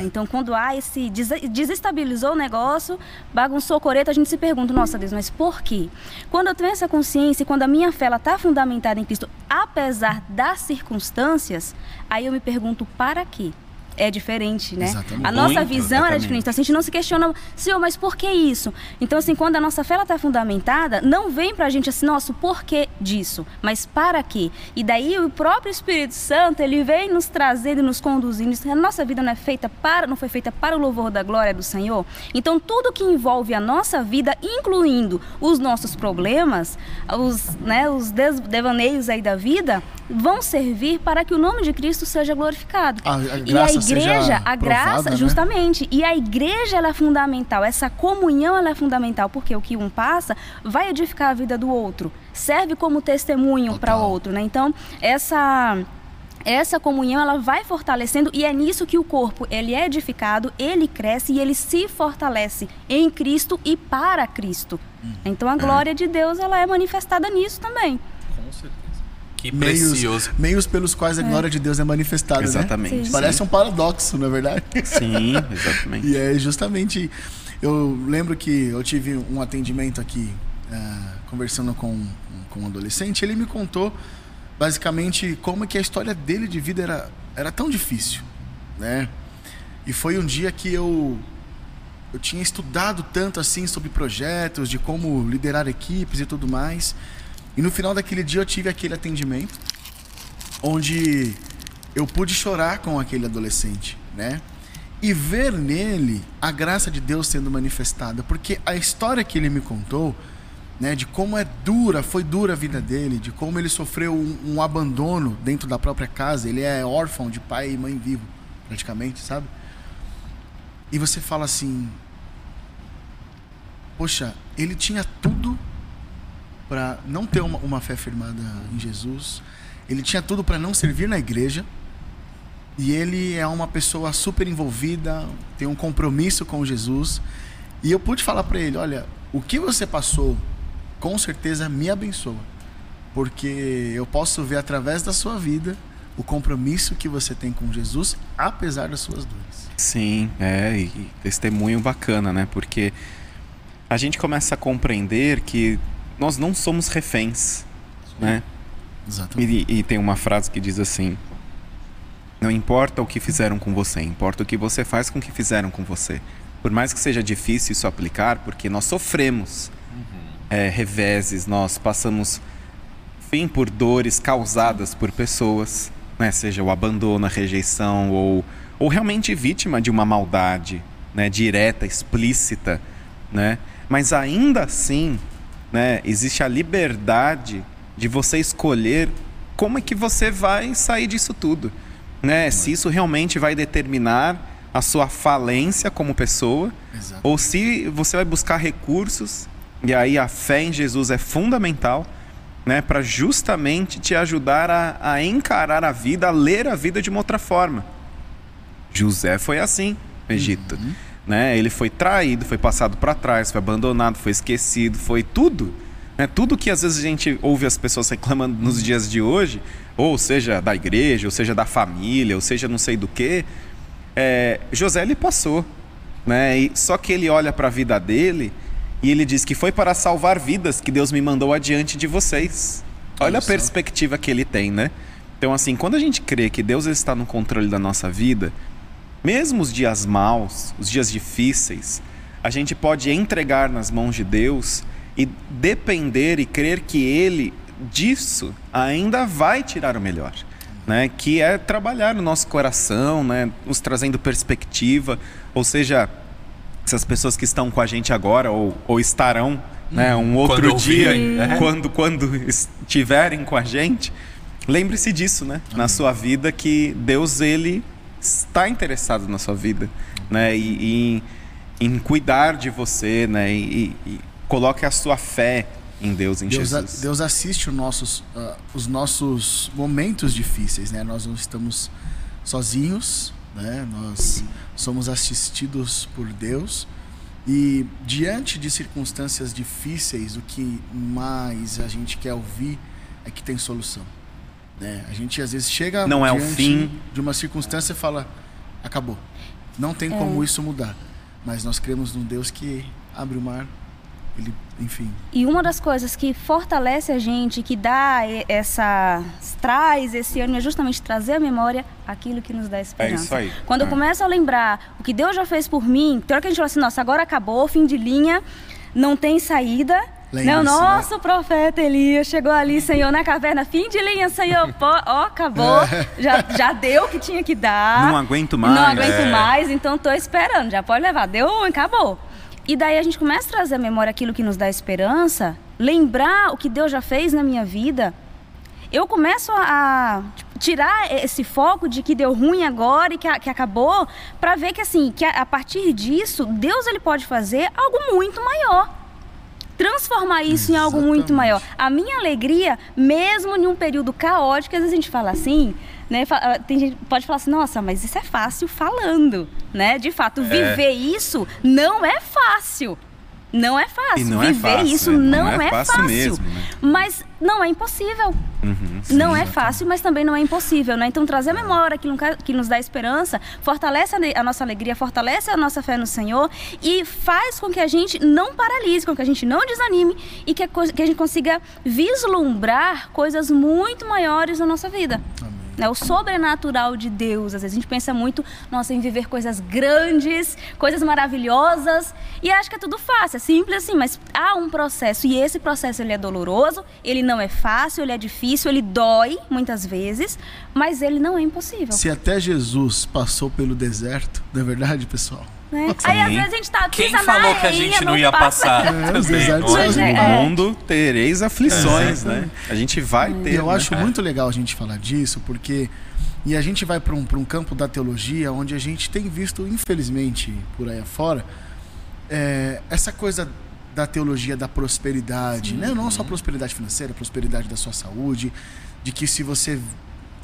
Então, quando há esse des- desestabilizou o negócio, bagunçou o coreto, a gente se pergunta, nossa Deus, mas por quê? Quando eu tenho essa consciência quando a minha fé está fundamentada em Cristo, apesar das circunstâncias, aí eu me pergunto para quê? É diferente, né? Exatamente. A nossa Muito, visão era exatamente. diferente. Então, assim, a gente não se questiona, Senhor, mas por que isso? Então, assim, quando a nossa fé está fundamentada, não vem pra gente assim, nossa, o porquê disso, mas para quê? E daí o próprio Espírito Santo, ele vem nos trazendo e nos conduzindo. A nossa vida não é feita para, não foi feita para o louvor da glória do Senhor. Então, tudo que envolve a nossa vida, incluindo os nossos problemas, os, né, os devaneios aí da vida, vão servir para que o nome de Cristo seja glorificado. A- a e a igreja, a graça, provada, né? justamente, e a igreja ela é fundamental, essa comunhão ela é fundamental, porque o que um passa vai edificar a vida do outro, serve como testemunho para o outro, né? Então, essa essa comunhão ela vai fortalecendo e é nisso que o corpo ele é edificado, ele cresce e ele se fortalece em Cristo e para Cristo. Hum. Então a glória de Deus ela é manifestada nisso também. Com certeza. Que Meios, precioso. meios pelos quais a glória de Deus é manifestada, né? Exatamente. Sim. Parece um paradoxo, na verdade. Sim, exatamente. E é justamente. Eu lembro que eu tive um atendimento aqui, eh, conversando com, com um adolescente. Ele me contou, basicamente, como que a história dele de vida era, era tão difícil, né? E foi um dia que eu eu tinha estudado tanto assim sobre projetos, de como liderar equipes e tudo mais. E no final daquele dia eu tive aquele atendimento onde eu pude chorar com aquele adolescente, né? E ver nele a graça de Deus sendo manifestada, porque a história que ele me contou, né, de como é dura, foi dura a vida dele, de como ele sofreu um, um abandono dentro da própria casa, ele é órfão de pai e mãe vivo, praticamente, sabe? E você fala assim, poxa, ele tinha tudo para não ter uma, uma fé firmada em Jesus. Ele tinha tudo para não servir na igreja. E ele é uma pessoa super envolvida, tem um compromisso com Jesus. E eu pude falar para ele, olha, o que você passou, com certeza me abençoa. Porque eu posso ver através da sua vida o compromisso que você tem com Jesus, apesar das suas dores. Sim, é, e testemunho bacana, né? Porque a gente começa a compreender que nós não somos reféns, né? Exatamente. E, e tem uma frase que diz assim: Não importa o que fizeram com você, importa o que você faz com o que fizeram com você. Por mais que seja difícil isso aplicar, porque nós sofremos é, reveses, nós passamos fim por dores causadas por pessoas, né? seja o abandono, a rejeição ou, ou realmente vítima de uma maldade né? direta, explícita. Né? Mas ainda assim, né? existe a liberdade de você escolher como é que você vai sair disso tudo. Né? Se isso realmente vai determinar a sua falência como pessoa, Exato. ou se você vai buscar recursos, e aí a fé em Jesus é fundamental, né, para justamente te ajudar a, a encarar a vida, a ler a vida de uma outra forma. José foi assim no Egito. Né? Ele foi traído, foi passado para trás, foi abandonado, foi esquecido, foi tudo. Né? Tudo que às vezes a gente ouve as pessoas reclamando nos dias de hoje, ou seja da igreja, ou seja da família, ou seja não sei do que, é, José ele passou. Né? E, só que ele olha para a vida dele e ele diz que foi para salvar vidas que Deus me mandou adiante de vocês. Olha a perspectiva que ele tem, né? Então, assim, quando a gente crê que Deus está no controle da nossa vida, mesmo os dias maus, os dias difíceis, a gente pode entregar nas mãos de Deus e depender e crer que Ele disso ainda vai tirar o melhor. Né, que é trabalhar no nosso coração, né, nos trazendo perspectiva, ou seja, essas pessoas que estão com a gente agora ou, ou estarão né, um outro Quando dia, ouvirem, né? quando, quando estiverem com a gente, lembre-se disso, né, na sua vida que Deus ele está interessado na sua vida, né, e, e em, em cuidar de você, né, e, e coloque a sua fé em Deus, em Deus, a- Jesus. Deus assiste os nossos, ah, os nossos momentos difíceis, né? Nós não estamos sozinhos, né? Nós somos assistidos por Deus e diante de circunstâncias difíceis, o que mais a gente quer ouvir é que tem solução, né? A gente às vezes chega Não é o fim. de uma circunstância e fala acabou, não tem É. como isso mudar, mas nós cremos num Deus que abre o mar, ele, enfim, E uma das coisas que fortalece a gente, que dá essa. traz esse ânimo, é justamente trazer à memória aquilo que nos dá esperança. isso aí. Quando eu É. começo a lembrar o que Deus já fez por mim, tem hora que a gente fala assim, nossa, agora acabou, fim de linha, não tem saída. Lembre-se, Né? O né? nosso profeta Elias chegou ali, Senhor, na caverna, fim de linha, Senhor, pô, ó, acabou, já, já deu o que tinha que dar. Não aguento mais. Não aguento É. mais, então tô esperando, já pode levar. Deu um, acabou. E daí a gente começa a trazer à memória aquilo que nos dá esperança, lembrar o que Deus já fez na minha vida. Eu começo a, a, tipo, tirar esse foco de que deu ruim agora e que, a- que acabou, para ver que assim, que a, a partir disso, Deus ele pode fazer algo muito maior. Transformar isso em algo muito Exatamente. maior. A minha alegria, mesmo em um período caótico, às vezes a gente fala assim, né? ah, Tem gente pode falar assim, nossa, mas isso é fácil falando, né? De fato, viver isso não é fácil. Não é fácil. Não é viver fácil, isso né? não, Não é é fácil fácil. mesmo, né? Mas não é impossível. Uhum, não é fácil, mas também não é impossível, né? Então trazer a memória aquilo que nos dá esperança, fortalece a nossa alegria, fortalece a nossa fé no Senhor e faz com que a gente não paralise, com que a gente não desanime e que a, que a gente consiga vislumbrar coisas muito maiores na nossa vida. Né? O sobrenatural de Deus. Às vezes a gente pensa muito, nossa, em viver coisas grandes, coisas maravilhosas, e acha que é tudo fácil, é simples assim, mas há um processo, e esse processo ele é doloroso, ele não é fácil, ele é difícil, ele dói muitas vezes, mas ele não é impossível. Se até Jesus passou pelo deserto, não é verdade, pessoal? Né? Aí às Sim. vezes a gente tá Quem pisa na falou que a gente não ia passa. passar? É, é? É. No É. mundo tereis aflições, né? A gente vai ter. E eu né? acho muito legal a gente falar disso, porque. E a gente vai para um, pra um campo da teologia onde a gente tem visto, infelizmente, por aí afora, é, essa coisa da teologia da prosperidade, né? Não só prosperidade financeira, prosperidade da sua saúde, de que se você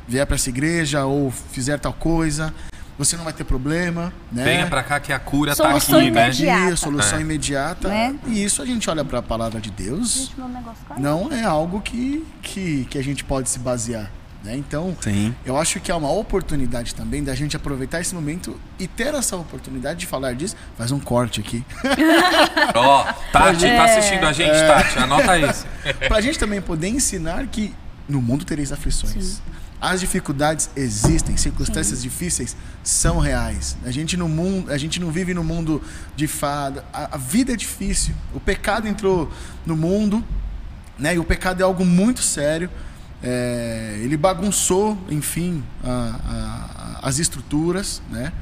vier para essa igreja ou fizer tal coisa, você não vai ter problema, né? Venha pra cá que a cura tá Solução aqui, né? imediata. Dia, solução É. imediata. Né? E isso a gente olha para a palavra de Deus, Gente, não é algo que, que, que a gente pode se basear. Né? Então, Sim. eu acho que é uma oportunidade também da gente aproveitar esse momento e ter essa oportunidade de falar disso. Faz um corte aqui. Ó, Tati, É. tá assistindo a gente, Tati? Anota isso. pra gente também poder ensinar que no mundo tereis aflições. As dificuldades existem, circunstâncias difíceis são reais. A gente no mundo, a gente não vive no mundo de fada. A, a vida é difícil. O pecado entrou no mundo, né? E o pecado é algo muito sério. É, ele bagunçou, enfim, a- a- as estruturas, né?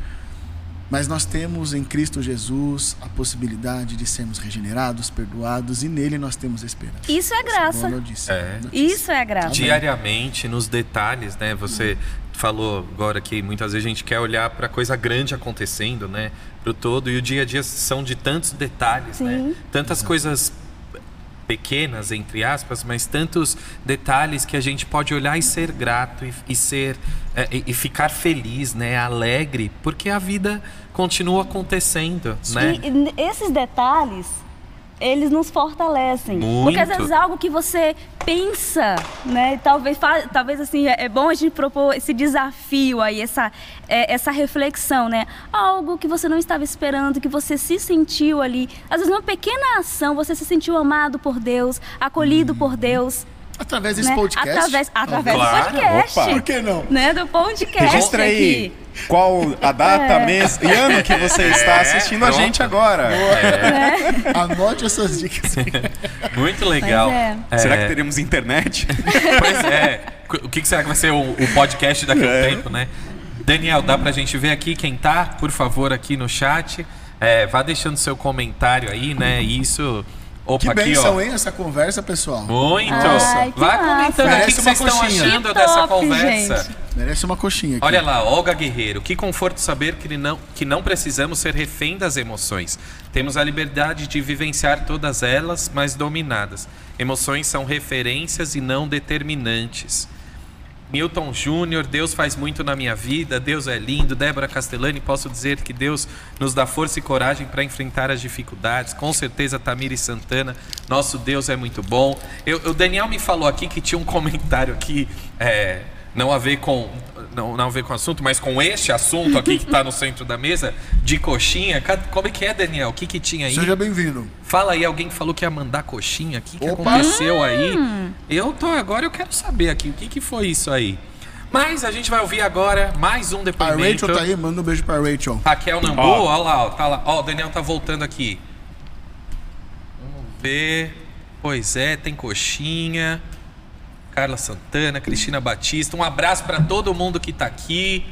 Mas nós temos em Cristo Jesus a possibilidade de sermos regenerados, perdoados e nele nós temos esperança. Isso é graça. Boa notícia. É. notícia. Isso é graça. Diariamente, nos detalhes, né? Você falou agora que muitas vezes a gente quer olhar para coisa grande acontecendo, né? Pro todo. E o dia a dia são de tantos detalhes, né? Sim. Tantas coisas pequenas, entre aspas, mas tantos detalhes que a gente pode olhar e ser grato e, e ser é, e, ficar feliz, né? Alegre, porque a vida continua acontecendo, né? E esses detalhes, eles nos fortalecem. Muito. Porque às vezes é algo que você pensa, né? E Talvez, talvez assim, é é bom a gente propor esse desafio aí, essa, é, essa reflexão, né? Algo que você não estava esperando, que você se sentiu ali. Às vezes, numa pequena ação, você se sentiu amado por Deus, acolhido por Deus. Através desse né? podcast. Através, através Claro, do podcast. opa. Por que não? Né? Do podcast Registra aí. aqui. qual a data, mês e ano que você está assistindo a pronto. gente agora. Anote essas dicas. Muito legal. Pois Será que teremos internet? Pois é. O que será que vai ser o, o podcast daqui a um É. tempo, né? Daniel, dá pra gente ver aqui quem tá, por favor, aqui no chat. É, vá deixando seu comentário aí, né? Isso. Opa, Que aqui, bênção, ó. hein, essa conversa, pessoal. Muito! Ai, Vai massa. comentando aqui o que Merece uma vocês estão coxinha. achando Que dessa top, conversa. gente. Merece uma coxinha aqui. Olha lá, Olga Guerreiro. Que conforto saber que não, que não precisamos ser refém das emoções. Temos a liberdade de vivenciar todas elas, mas dominadas. Emoções são referências e não determinantes. Milton Júnior, Deus faz muito na minha vida, Deus é lindo. Débora Castellani, posso dizer que Deus nos dá força e coragem para enfrentar as dificuldades. Com certeza, Tamiri Santana, nosso Deus é muito bom. Eu- o Daniel me falou aqui que tinha um comentário aqui, é, não a ver com não, não a ver com o assunto, mas com este assunto aqui que está no centro da mesa, de coxinha. Como é que é, Daniel? O que, que tinha aí? Seja bem-vindo. Fala aí, alguém falou que ia mandar coxinha. O que, que Opa! aconteceu aí? Eu tô agora, eu quero saber aqui o que, que foi isso aí. Mas a gente vai ouvir agora mais um A depoimento. Rachel tá aí, manda um beijo pra Rachel. Raquel Nambu, Ó. ó lá, ó, tá lá. Ó, o Daniel tá voltando aqui. Vamos ver. Pois é, tem coxinha. Carla Santana, Cristina Batista. Um abraço para todo mundo que tá aqui.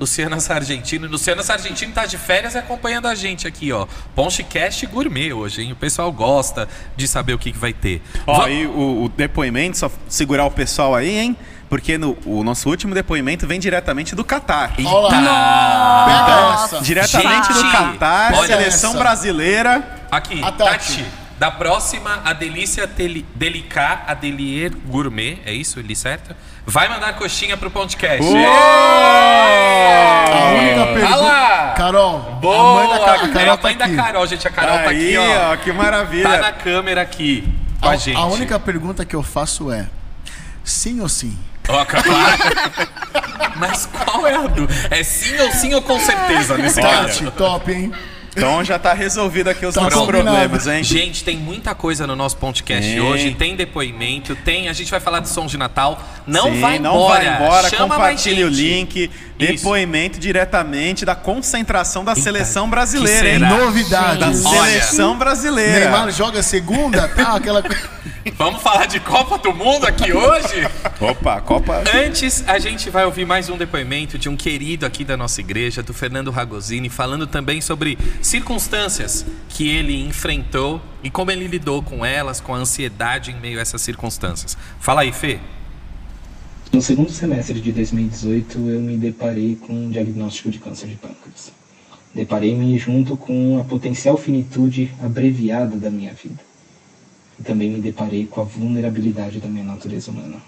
Luciana Sargentino. Luciana Sargentino tá de férias e acompanhando a gente aqui, ó. Ponchecast gourmet hoje, hein? O pessoal gosta de saber o que, que vai ter. Ó, Va- e o, o depoimento, só segurar o pessoal aí, hein? Porque no, o nosso último depoimento vem diretamente do Catar. Olha lá. Pega essa. Diretamente do Gente, Catar, olha seleção essa. brasileira. Aqui, A Tati. Da próxima, a Delícia Teli- Delicá Atelier Gourmet, é isso? Ele certo? Vai mandar coxinha pro podcast. A única pergunta. Carol, Boa! a mãe da, Ca- a é Carol a tá mãe da aqui. Carol, gente. A Carol tá aí, aqui, ó. ó, que maravilha. Tá na câmera aqui com a, A, gente. a única pergunta que eu faço é: sim ou sim? Ó, claro. Mas qual é a dúvida? É sim ou sim ou com certeza nesse caso? Top, hein? Então já tá resolvido aqui os Tá nossos problemas, hein? Gente, tem muita coisa no nosso podcast Tem. hoje. Tem depoimento, tem. A gente vai falar de som de Natal. Não Sim, vai não embora. vai embora, Chama compartilhe o link. Isso. Depoimento diretamente da concentração da seleção brasileira, hein? Novidade. Da Olha. seleção brasileira. Neymar joga segunda, tá? Aquela. Vamos falar de Copa do Mundo aqui hoje? Opa, Copa. Antes, a gente vai ouvir mais um depoimento de um querido aqui da nossa igreja, do Fernando Ragosini, falando também sobre circunstâncias que ele enfrentou e como ele lidou com elas, com a ansiedade em meio a essas circunstâncias. Fala aí, Fê. No segundo semestre de 2018, eu me deparei com um diagnóstico de câncer de pâncreas. Deparei-me junto com a potencial finitude abreviada da minha vida. E também me deparei com a vulnerabilidade da minha natureza humana.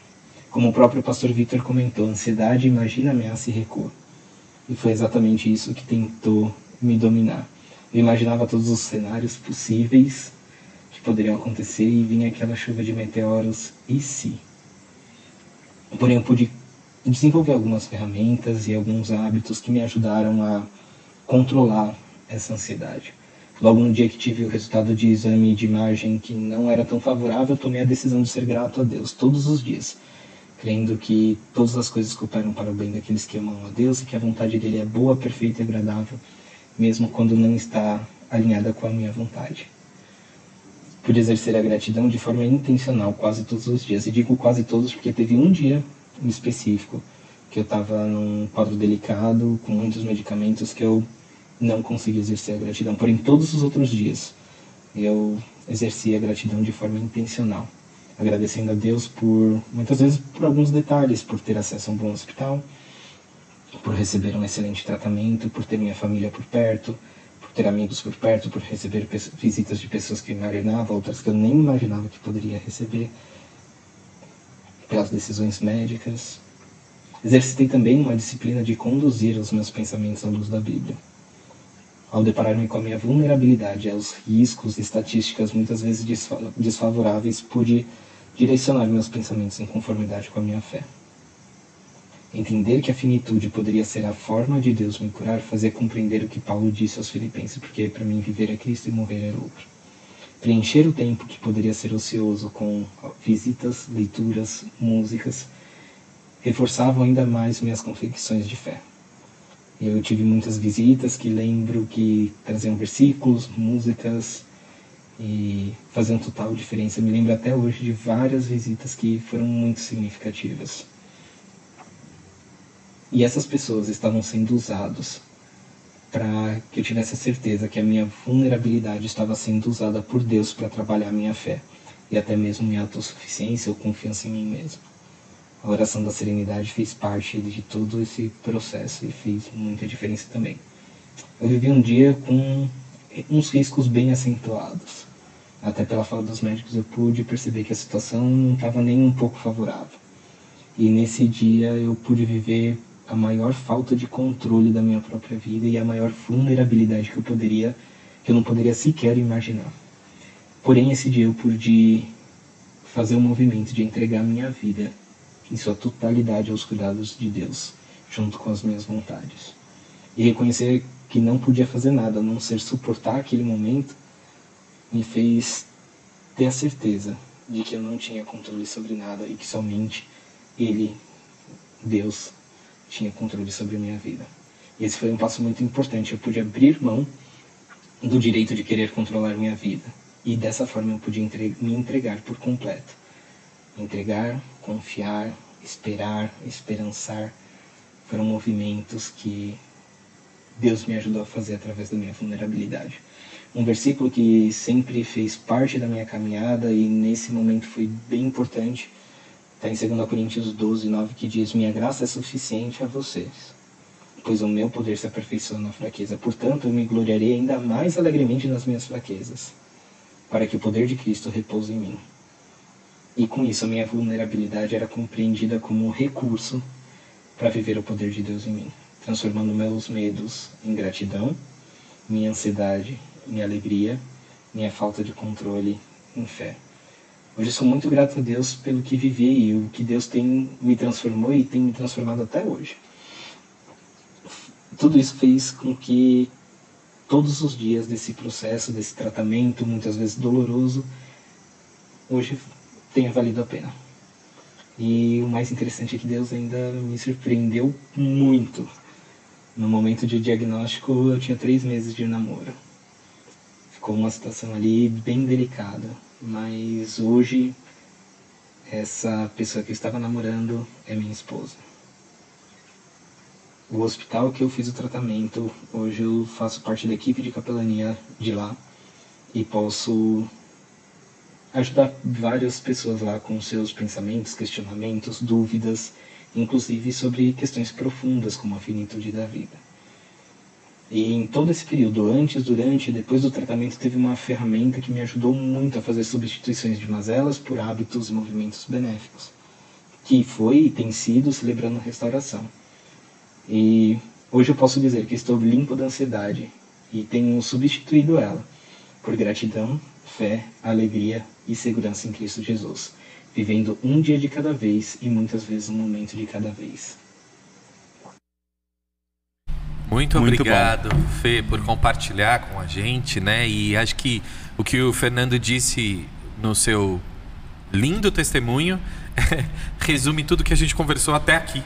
Como o próprio pastor Victor comentou, ansiedade imagina, ameaça e recua. E foi exatamente isso que tentou me dominar. Eu imaginava todos os cenários possíveis que poderiam acontecer e vinha aquela chuva de meteoros e se. Porém, eu pude desenvolver algumas ferramentas e alguns hábitos que me ajudaram a controlar essa ansiedade. Logo no dia que tive o resultado de exame de imagem que não era tão favorável, tomei a decisão de ser grato a Deus todos os dias, crendo que todas as coisas cooperam para o bem daqueles que amam a Deus e que a vontade dele é boa, perfeita e agradável, mesmo quando não está alinhada com a minha vontade. Pude exercer a gratidão de forma intencional quase todos os dias. E digo quase todos porque teve um dia em específico que eu estava num quadro delicado, com muitos medicamentos, que eu não consegui exercer a gratidão. Porém, todos os outros dias eu exerci a gratidão de forma intencional, agradecendo a Deus por, muitas vezes, por alguns detalhes, por ter acesso a um bom hospital, por receber um excelente tratamento, por ter minha família por perto, por ter amigos por perto, por receber visitas de pessoas que eu imaginava, outras que eu nem imaginava que poderia receber, pelas decisões médicas. Exercitei também uma disciplina de conduzir os meus pensamentos à luz da Bíblia. Ao deparar-me com a minha vulnerabilidade aos riscos e estatísticas muitas vezes desfa- desfavoráveis, pude direcionar meus pensamentos em conformidade com a minha fé. Entender que a finitude poderia ser a forma de Deus me curar fazia compreender o que Paulo disse aos Filipenses, porque para mim viver é Cristo e morrer é lucro. Preencher o tempo que poderia ser ocioso com visitas, leituras, músicas, reforçavam ainda mais minhas convicções de fé. Eu tive muitas visitas que lembro que traziam versículos, músicas e faziam total diferença. Me lembro até hoje de várias visitas que foram muito significativas. E essas pessoas estavam sendo usadas para que eu tivesse a certeza que a minha vulnerabilidade estava sendo usada por Deus para trabalhar a minha fé e até mesmo minha autossuficiência ou confiança em mim mesmo. A oração da serenidade fez parte de todo esse processo e fez muita diferença também. Eu vivi um dia com uns riscos bem acentuados. Até pela fala dos médicos eu pude perceber que a situação não estava nem um pouco favorável. E nesse dia eu pude viver a maior falta de controle da minha própria vida e a maior vulnerabilidade que eu poderia, que eu não poderia sequer imaginar. Porém, esse dia eu pude fazer um movimento de entregar minha vida em sua totalidade aos cuidados de Deus, junto com as minhas vontades. E reconhecer que não podia fazer nada, a não ser suportar aquele momento, me fez ter a certeza de que eu não tinha controle sobre nada e que somente Ele, Deus, tinha controle sobre a minha vida. E esse foi um passo muito importante. Eu pude abrir mão do direito de querer controlar minha vida. E dessa forma eu pude entre me entregar por completo. Entregar, confiar, esperar, esperançar. Foram movimentos que Deus me ajudou a fazer através da minha vulnerabilidade. Um versículo que sempre fez parte da minha caminhada e nesse momento foi bem importante Está em 2 Coríntios 12, 9, que diz: Minha graça é suficiente a vocês, pois o meu poder se aperfeiçoa na fraqueza. Portanto, eu me gloriarei ainda mais alegremente nas minhas fraquezas, para que o poder de Cristo repouse em mim. E com isso, a minha vulnerabilidade era compreendida como um recurso para viver o poder de Deus em mim, transformando meus medos em gratidão, minha ansiedade em alegria, minha falta de controle em fé. Hoje sou muito grato a Deus pelo que vivi e o que Deus tem me transformou e tem me transformado até hoje. Tudo isso fez com que todos os dias desse processo, desse tratamento, muitas vezes doloroso, hoje tenha valido a pena. E o mais interessante é que Deus ainda me surpreendeu muito. No momento de diagnóstico, eu tinha três meses de namoro. Ficou uma situação ali bem delicada mas hoje essa pessoa que eu estava namorando é minha esposa. O hospital que eu fiz o tratamento, hoje eu faço parte da equipe de capelania de lá e posso ajudar várias pessoas lá com seus pensamentos, questionamentos, dúvidas, inclusive sobre questões profundas como a finitude da vida. E em todo esse período, antes, durante e depois do tratamento, teve uma ferramenta que me ajudou muito a fazer substituições de mazelas por hábitos e movimentos benéficos, que foi e tem sido celebrando restauração. E hoje eu posso dizer que estou limpo da ansiedade e tenho substituído ela por gratidão, fé, alegria e segurança em Cristo Jesus, vivendo um dia de cada vez e muitas vezes um momento de cada vez. Muito, Muito obrigado, bom. Fê, por compartilhar com a gente, né? E acho que o que o Fernando disse no seu lindo testemunho resume tudo que a gente conversou até aqui,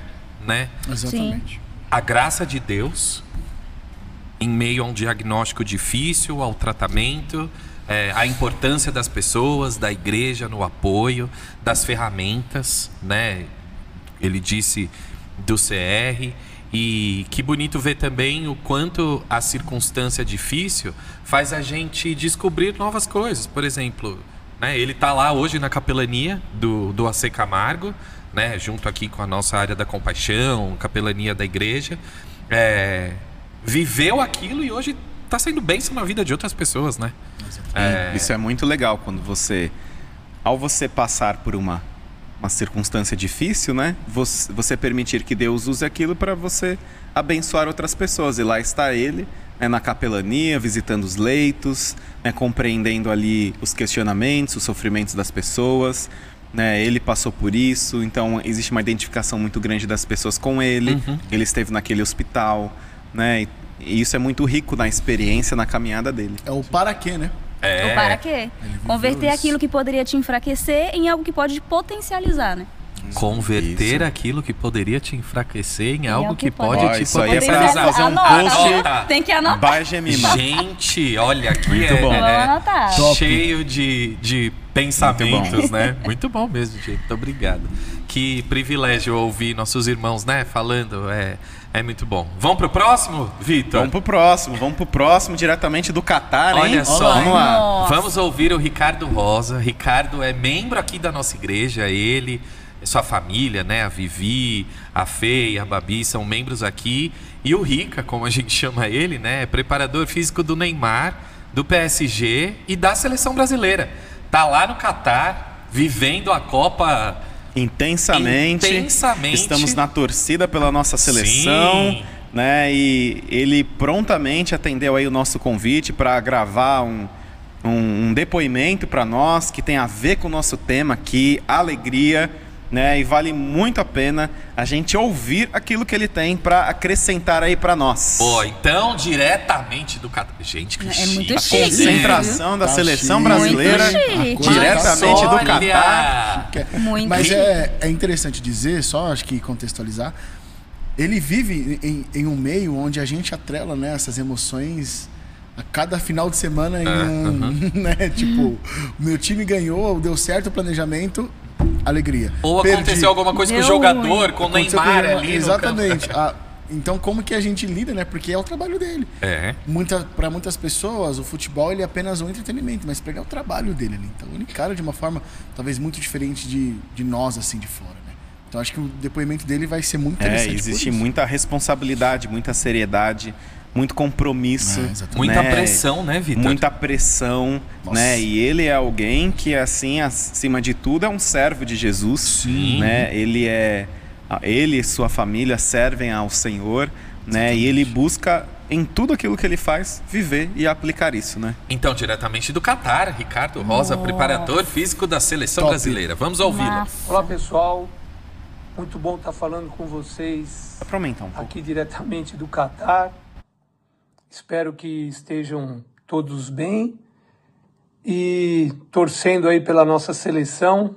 né? Exatamente. Sim. A graça de Deus em meio a um diagnóstico difícil, ao tratamento, é, a importância das pessoas, da igreja no apoio, das ferramentas, né? Ele disse do CR e que bonito ver também o quanto a circunstância difícil faz a gente descobrir novas coisas. Por exemplo, né, ele está lá hoje na capelania do, do AC Camargo, né, junto aqui com a nossa área da compaixão, capelania da igreja. É, viveu aquilo e hoje está sendo bênção na vida de outras pessoas, né? É... Isso é muito legal quando você, ao você passar por uma uma circunstância difícil, né? Você, você permitir que Deus use aquilo para você abençoar outras pessoas. E lá está ele, né, na capelania, visitando os leitos, né, compreendendo ali os questionamentos, os sofrimentos das pessoas. Né, ele passou por isso, então existe uma identificação muito grande das pessoas com ele. Uhum. Ele esteve naquele hospital, né? E isso é muito rico na experiência, na caminhada dele. É o para quê, né? É. Ou para quê? Converter isso. aquilo que poderia te enfraquecer em algo que pode te potencializar, né? Converter Isso. aquilo que poderia te enfraquecer em algo algo que que pode pode. Ó, te isso aí é pra potencializar. fazer um post. Tem que anotar. Gente, olha aqui Muito é, bom. é- cheio de, de pensamentos, né? Muito bom mesmo, gente. Muito obrigado. Que privilégio ouvir nossos irmãos, né? Falando. É, é muito bom. Vamos pro próximo, Vitor? Vamos pro próximo, vamos pro próximo, diretamente do Catar, hein? Olha só. Vamos lá. Nossa. Vamos ouvir o Ricardo Rosa. Ricardo é membro aqui da nossa igreja, ele, sua família, né? A Vivi, a Fê e a Babi são membros aqui. E o Rica, como a gente chama ele, né? É preparador físico do Neymar, do PSG e da seleção brasileira. Tá lá no Catar, vivendo a Copa. Intensamente. Intensamente. Estamos na torcida pela nossa seleção. Sim. Né? E ele prontamente atendeu aí o nosso convite para gravar um, um, um depoimento para nós que tem a ver com o nosso tema aqui, alegria. Né? E vale muito a pena a gente ouvir aquilo que ele tem para acrescentar aí para nós. Pô, então, diretamente do Catar. Gente, que É muito a chique, chique, concentração da Tá seleção chique. brasileira Muito chique. diretamente do! Catar. É- Muito Mas chique. é, é interessante dizer, só acho que contextualizar, ele vive em, em um meio onde a gente atrela né, essas emoções a cada final de semana em um, né, tipo, o meu time ganhou, deu certo o planejamento, alegria. Ou Perdi. aconteceu alguma coisa com o jogador, ruim. com o Neymar com- ali. no Exatamente. campo. Ah, então como que a gente lida, né? Porque é o trabalho dele. É. Muita, para muitas pessoas, o futebol ele é apenas um entretenimento, mas pegar o trabalho dele ali. Então ele encara de uma forma talvez muito diferente de, de nós, assim, de fora, né? Então acho que o depoimento dele vai ser muito É, interessante. por existe isso. muita responsabilidade, muita seriedade, muito compromisso. É, exatamente. Muita né? pressão, né, Vitor? Muita pressão, Nossa. né? E ele é alguém que, assim, acima de tudo, é um servo de Jesus. Sim. Né? Ele é. Ele e sua família servem ao Senhor, né? E ele busca em tudo aquilo que ele faz viver e aplicar isso, né? Então, diretamente do Catar, Ricardo Rosa, preparador físico da seleção Top. brasileira. Vamos ouvi-lo. Olá pessoal, muito bom estar falando com vocês pra aumentar um pouco. aqui diretamente do Catar. Espero que estejam todos bem e torcendo aí pela nossa seleção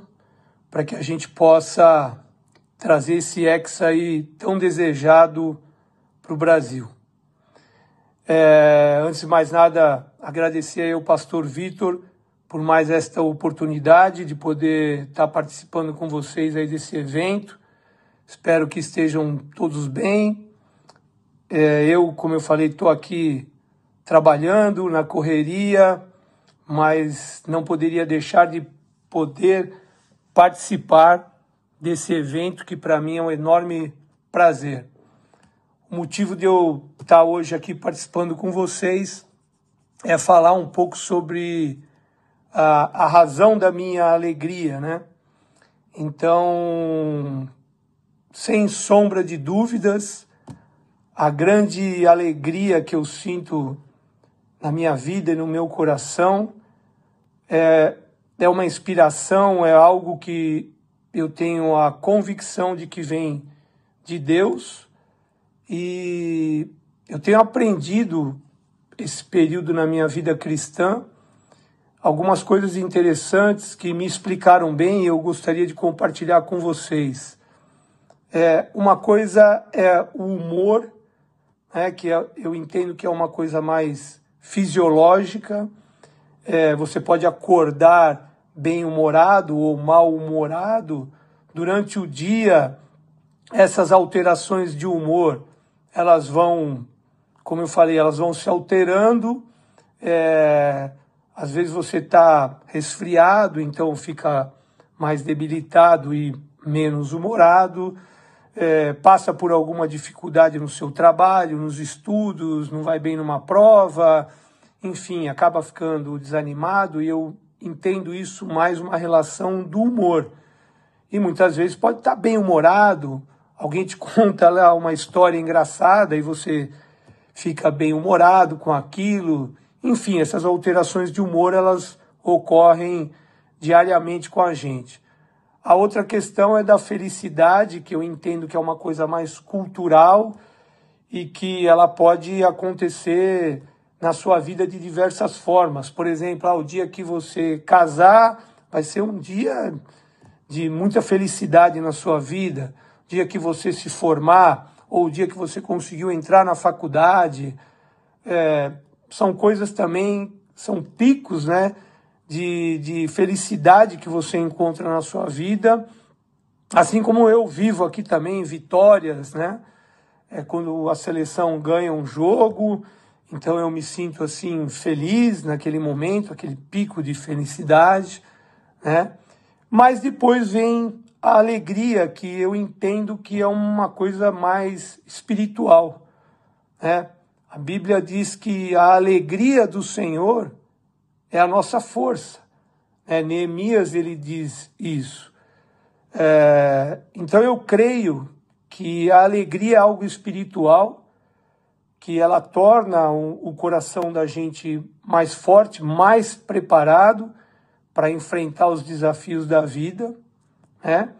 para que a gente possa trazer esse ex aí tão desejado para o Brasil. É, antes de mais nada, agradecer aí ao pastor Vitor por mais esta oportunidade de poder estar participando com vocês aí desse evento. Espero que estejam todos bem. É, eu, como eu falei, estou aqui trabalhando na correria, mas não poderia deixar de poder participar desse evento que para mim é um enorme prazer. O motivo de eu estar hoje aqui participando com vocês é falar um pouco sobre a, a razão da minha alegria, né? Então, sem sombra de dúvidas, a grande alegria que eu sinto na minha vida e no meu coração é, é uma inspiração, é algo que eu tenho a convicção de que vem de Deus e eu tenho aprendido esse período na minha vida cristã algumas coisas interessantes que me explicaram bem e eu gostaria de compartilhar com vocês. É, uma coisa é o humor, né, que é- eu entendo que é uma coisa mais fisiológica. É, você pode acordar bem-humorado ou mal-humorado. Durante o dia, essas alterações de humor, elas vão, como eu falei, elas vão se alterando. É, às vezes você está resfriado, então fica mais debilitado e menos humorado. É, passa por alguma dificuldade no seu trabalho, nos estudos, não vai bem numa prova, enfim, acaba ficando desanimado e eu entendo isso mais uma relação do humor. E muitas vezes pode estar bem humorado, alguém te conta lá uma história engraçada e você fica bem humorado com aquilo. Enfim, essas alterações de humor elas ocorrem diariamente com a gente. A outra questão é da felicidade, que eu entendo que é uma coisa mais cultural e que ela pode acontecer na sua vida de diversas formas. Por exemplo, ah, o dia que você casar vai ser um dia de muita felicidade na sua vida, o dia que você se formar, ou o dia que você conseguiu entrar na faculdade. É, são coisas também, são picos né, de, de felicidade que você encontra na sua vida. Assim como eu vivo aqui também vitórias, né? É quando a seleção ganha um jogo, então eu me sinto assim feliz naquele momento, aquele pico de felicidade, né? Mas depois vem a alegria que eu entendo que é uma coisa mais espiritual, né? A Bíblia diz que a alegria do Senhor é a nossa força. É, Neemias ele diz isso. É, então eu creio que a alegria é algo espiritual, que ela torna o, o coração da gente mais forte, mais preparado para enfrentar os desafios da vida, né?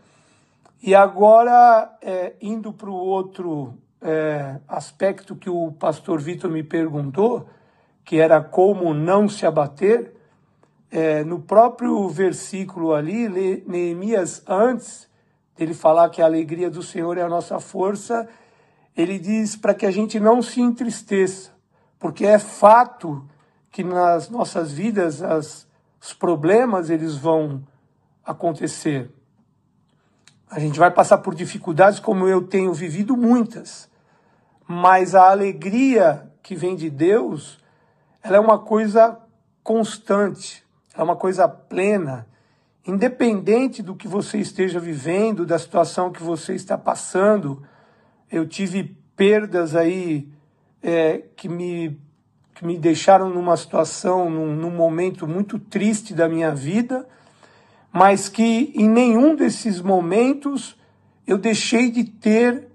E agora, é, indo para o outro é, aspecto que o pastor Vitor me perguntou, que era como não se abater, é, no próprio versículo ali, Neemias, antes dele falar que a alegria do Senhor é a nossa força, ele diz para que a gente não se entristeça, porque é fato que nas nossas vidas as, os problemas eles vão acontecer. A gente vai passar por dificuldades como eu tenho vivido muitas, mas a alegria que vem de Deus, ela é uma coisa constante, é uma coisa plena, independente do que você esteja vivendo, da situação que você está passando. Eu tive perdas aí é, que me que me deixaram numa situação, num, num momento muito triste da minha vida, mas que em nenhum desses momentos eu deixei de ter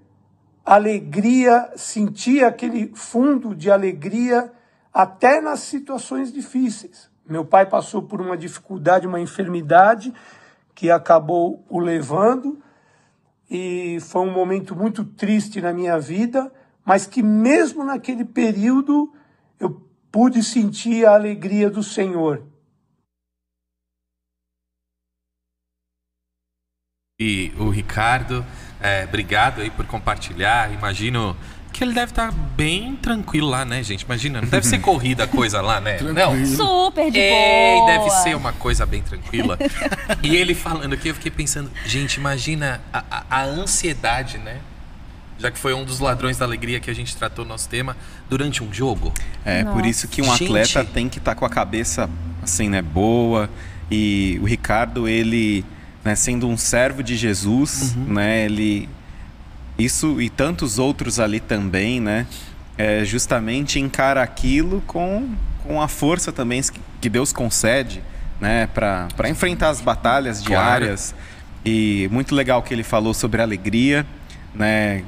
alegria, sentir aquele fundo de alegria até nas situações difíceis. Meu pai passou por uma dificuldade, uma enfermidade que acabou o levando e foi um momento muito triste na minha vida, mas que mesmo naquele período eu pude sentir a alegria do Senhor. E o Ricardo, é, obrigado aí por compartilhar. Imagino que ele deve estar bem tranquilo lá, né, gente? Imagina, não deve ser corrida a coisa lá, né? Não. Super de Ei, boa. deve ser uma coisa bem tranquila. e ele falando aqui, eu fiquei pensando, gente, imagina a, a, a ansiedade, né? Já que foi um dos ladrões da alegria que a gente tratou no nosso tema durante um jogo. É, Nossa. por isso que um Gente. atleta tem que estar com a cabeça assim, né, boa. E o Ricardo, ele, né, sendo um servo de Jesus, né, ele isso e tantos outros ali também, né, é, justamente encara aquilo com, com a força também que Deus concede, né, para enfrentar as batalhas Claro. diárias. E muito legal que ele falou sobre alegria, né,